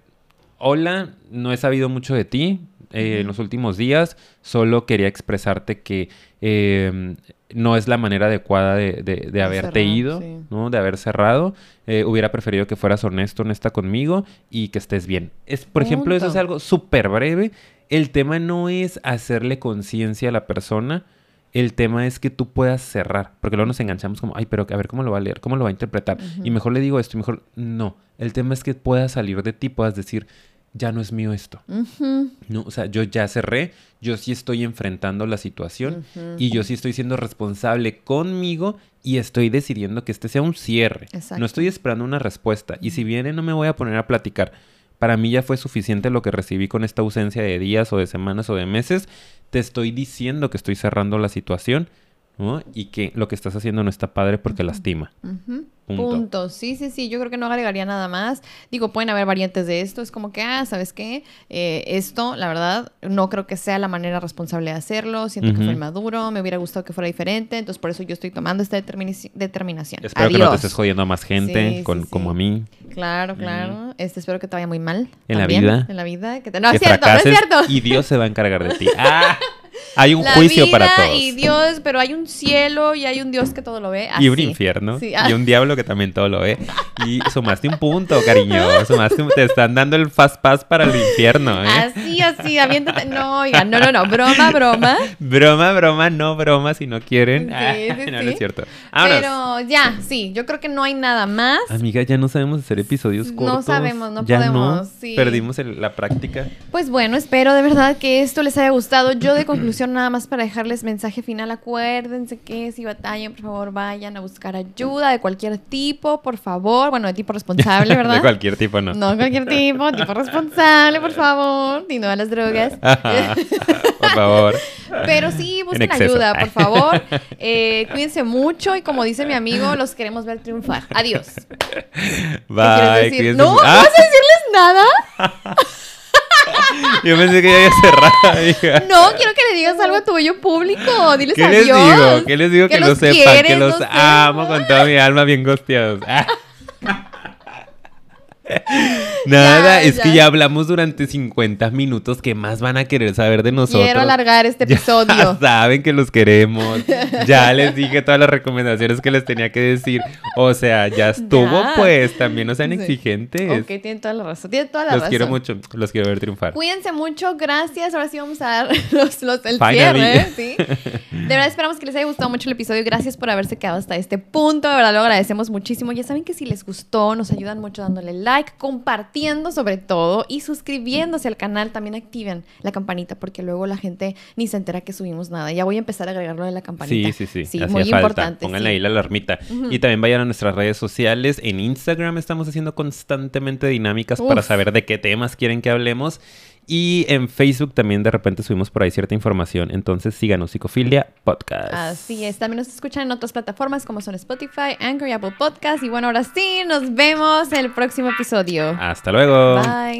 Speaker 2: hola, no he sabido mucho de ti eh, en los últimos días, solo quería expresarte que em, no es la manera adecuada de, haberte ido, ¿no? De haber cerrado. Eh, hubiera preferido que fueras honesto, honesta conmigo y que estés bien. Es, por ejemplo, eso es algo súper breve el tema no es hacerle conciencia a la persona, el tema es que tú puedas cerrar, porque luego nos enganchamos como, ay, pero a ver cómo lo va a leer, cómo lo va a interpretar, y mejor le digo esto, y mejor no. El tema es que puedas salir de ti, puedas decir, ya no es mío esto. no, o sea, yo ya cerré, yo sí estoy enfrentando la situación y yo sí estoy siendo responsable conmigo y estoy decidiendo que este sea un cierre. No estoy esperando una respuesta. Y si viene, no me voy a poner a platicar para mí ya fue suficiente lo que recibí con esta ausencia de días o de semanas o de meses. Te estoy diciendo que estoy cerrando la situación. ¿No? Y que lo que estás haciendo no está padre porque lastima.
Speaker 1: Ujú.
Speaker 2: Punto.
Speaker 1: Punto. Sí, sí, sí. Yo creo que no agregaría nada más. Digo, pueden haber variantes de esto. Es como que, ah, ¿sabes qué? Eh, esto, la verdad, no creo que sea la manera responsable de hacerlo. Siento que fue
Speaker 2: Ujú.
Speaker 1: inmaduro. Me hubiera gustado que fuera diferente. Entonces, por eso yo estoy tomando esta determinación.
Speaker 2: Espero
Speaker 1: Adiós.
Speaker 2: que no te estés jodiendo a más gente
Speaker 1: Sí,
Speaker 2: con,
Speaker 1: sí,
Speaker 2: como a mí.
Speaker 1: Claro, claro. Este, espero que te vaya muy mal.
Speaker 2: En la vida.
Speaker 1: En la vida. Que te... No,
Speaker 2: que
Speaker 1: es cierto, no es cierto.
Speaker 2: y Dios se va a encargar de ti. (laughs) ¡Ah! Hay un
Speaker 1: La
Speaker 2: juicio
Speaker 1: vida
Speaker 2: para todos.
Speaker 1: y Dios, pero hay un cielo y hay un Dios que todo lo ve.
Speaker 2: Y un
Speaker 1: así.
Speaker 2: infierno.
Speaker 1: Sí.
Speaker 2: Y un diablo que también todo lo ve. Y sumaste un punto, cariño. (laughs) Sumaste un- Te están dando el fast pass para el infierno, ¿eh?
Speaker 1: Así, así, aviéntate. No, oigan, no, no, no, broma, broma.
Speaker 2: Broma, broma, no broma si no quieren.
Speaker 1: Sí,
Speaker 2: Ah,
Speaker 1: sí,
Speaker 2: no, no es cierto. Vámonos.
Speaker 1: Pero ya, sí, yo creo que no hay nada más.
Speaker 2: Amiga, ya no sabemos hacer episodios
Speaker 1: No
Speaker 2: cortos.
Speaker 1: sabemos, no
Speaker 2: ya
Speaker 1: podemos,
Speaker 2: no. Perdimos el- la práctica.
Speaker 1: Pues bueno, espero de verdad que esto les haya gustado. Yo de conclusión nada más para dejarles mensaje final, acuérdense que si batallan, por favor, vayan a buscar ayuda de cualquier tipo, por favor. Bueno, de tipo responsable, (laughs) ¿verdad?
Speaker 2: De cualquier tipo, no.
Speaker 1: No cualquier tipo, tipo responsable, por favor, y no a las drogas. (laughs)
Speaker 2: Por favor.
Speaker 1: Pero sí, busquen ayuda, por (laughs) favor. Eh, cuídense mucho y como dice mi amigo, los queremos ver triunfar. Adiós. ¿Qué quieres
Speaker 2: Bye.
Speaker 1: decir? ¿No? ¿No
Speaker 2: Ah,
Speaker 1: vas a decirles nada?
Speaker 2: Yo pensé que ya había cerrado, (laughs) hija.
Speaker 1: No, quiero que le digas algo a tu bello público. Diles
Speaker 2: ¿Qué les
Speaker 1: adiós.
Speaker 2: digo? ¿Qué les digo? Que, lo
Speaker 1: los
Speaker 2: sepan, que los
Speaker 1: sé.
Speaker 2: amo con toda mi alma bien gosteados. Ah. (laughs) Nada,
Speaker 1: Ya,
Speaker 2: es que
Speaker 1: ya.
Speaker 2: ya hablamos durante 50 minutos. ¿Qué más van a querer saber de nosotros?
Speaker 1: Quiero alargar este (laughs)
Speaker 2: Ya
Speaker 1: episodio. (laughs)
Speaker 2: saben que los queremos. Ya les dije todas las recomendaciones que les tenía que decir. O sea, ya estuvo,
Speaker 1: Ya.
Speaker 2: pues. También no sean
Speaker 1: Sí.
Speaker 2: exigentes.
Speaker 1: Ok, tienen toda la razón. Tienen toda la
Speaker 2: los
Speaker 1: razón.
Speaker 2: quiero mucho. Los quiero ver triunfar.
Speaker 1: Cuídense mucho, gracias. Ahora sí vamos a dar los, los, el
Speaker 2: Finally.
Speaker 1: cierre, ¿sí? De verdad esperamos que les haya gustado mucho el episodio. Gracias por haberse quedado hasta este punto. De verdad lo agradecemos muchísimo. Ya saben que si les gustó, nos ayudan mucho dándole like, compartiendo sobre todo y suscribiéndose al canal. También activen la campanita porque luego la gente ni se entera que subimos nada. Ya voy a empezar a agregarlo de la campanita.
Speaker 2: Sí, sí, sí.
Speaker 1: Sí,
Speaker 2: Hacía
Speaker 1: muy
Speaker 2: falta.
Speaker 1: importante.
Speaker 2: Pónganle
Speaker 1: sí.
Speaker 2: ahí la alarmita. Y también vayan a nuestras redes sociales. En Instagram estamos haciendo constantemente dinámicas para saber de qué temas quieren que hablemos. Y en Facebook también de repente subimos por ahí cierta información. Entonces síganos, Psicofilia Podcast.
Speaker 1: Así es. También nos escuchan en otras plataformas como son Spotify, Anchor y Apple Podcast. Y bueno, ahora sí, nos vemos en el próximo episodio.
Speaker 2: Hasta luego.
Speaker 1: Bye.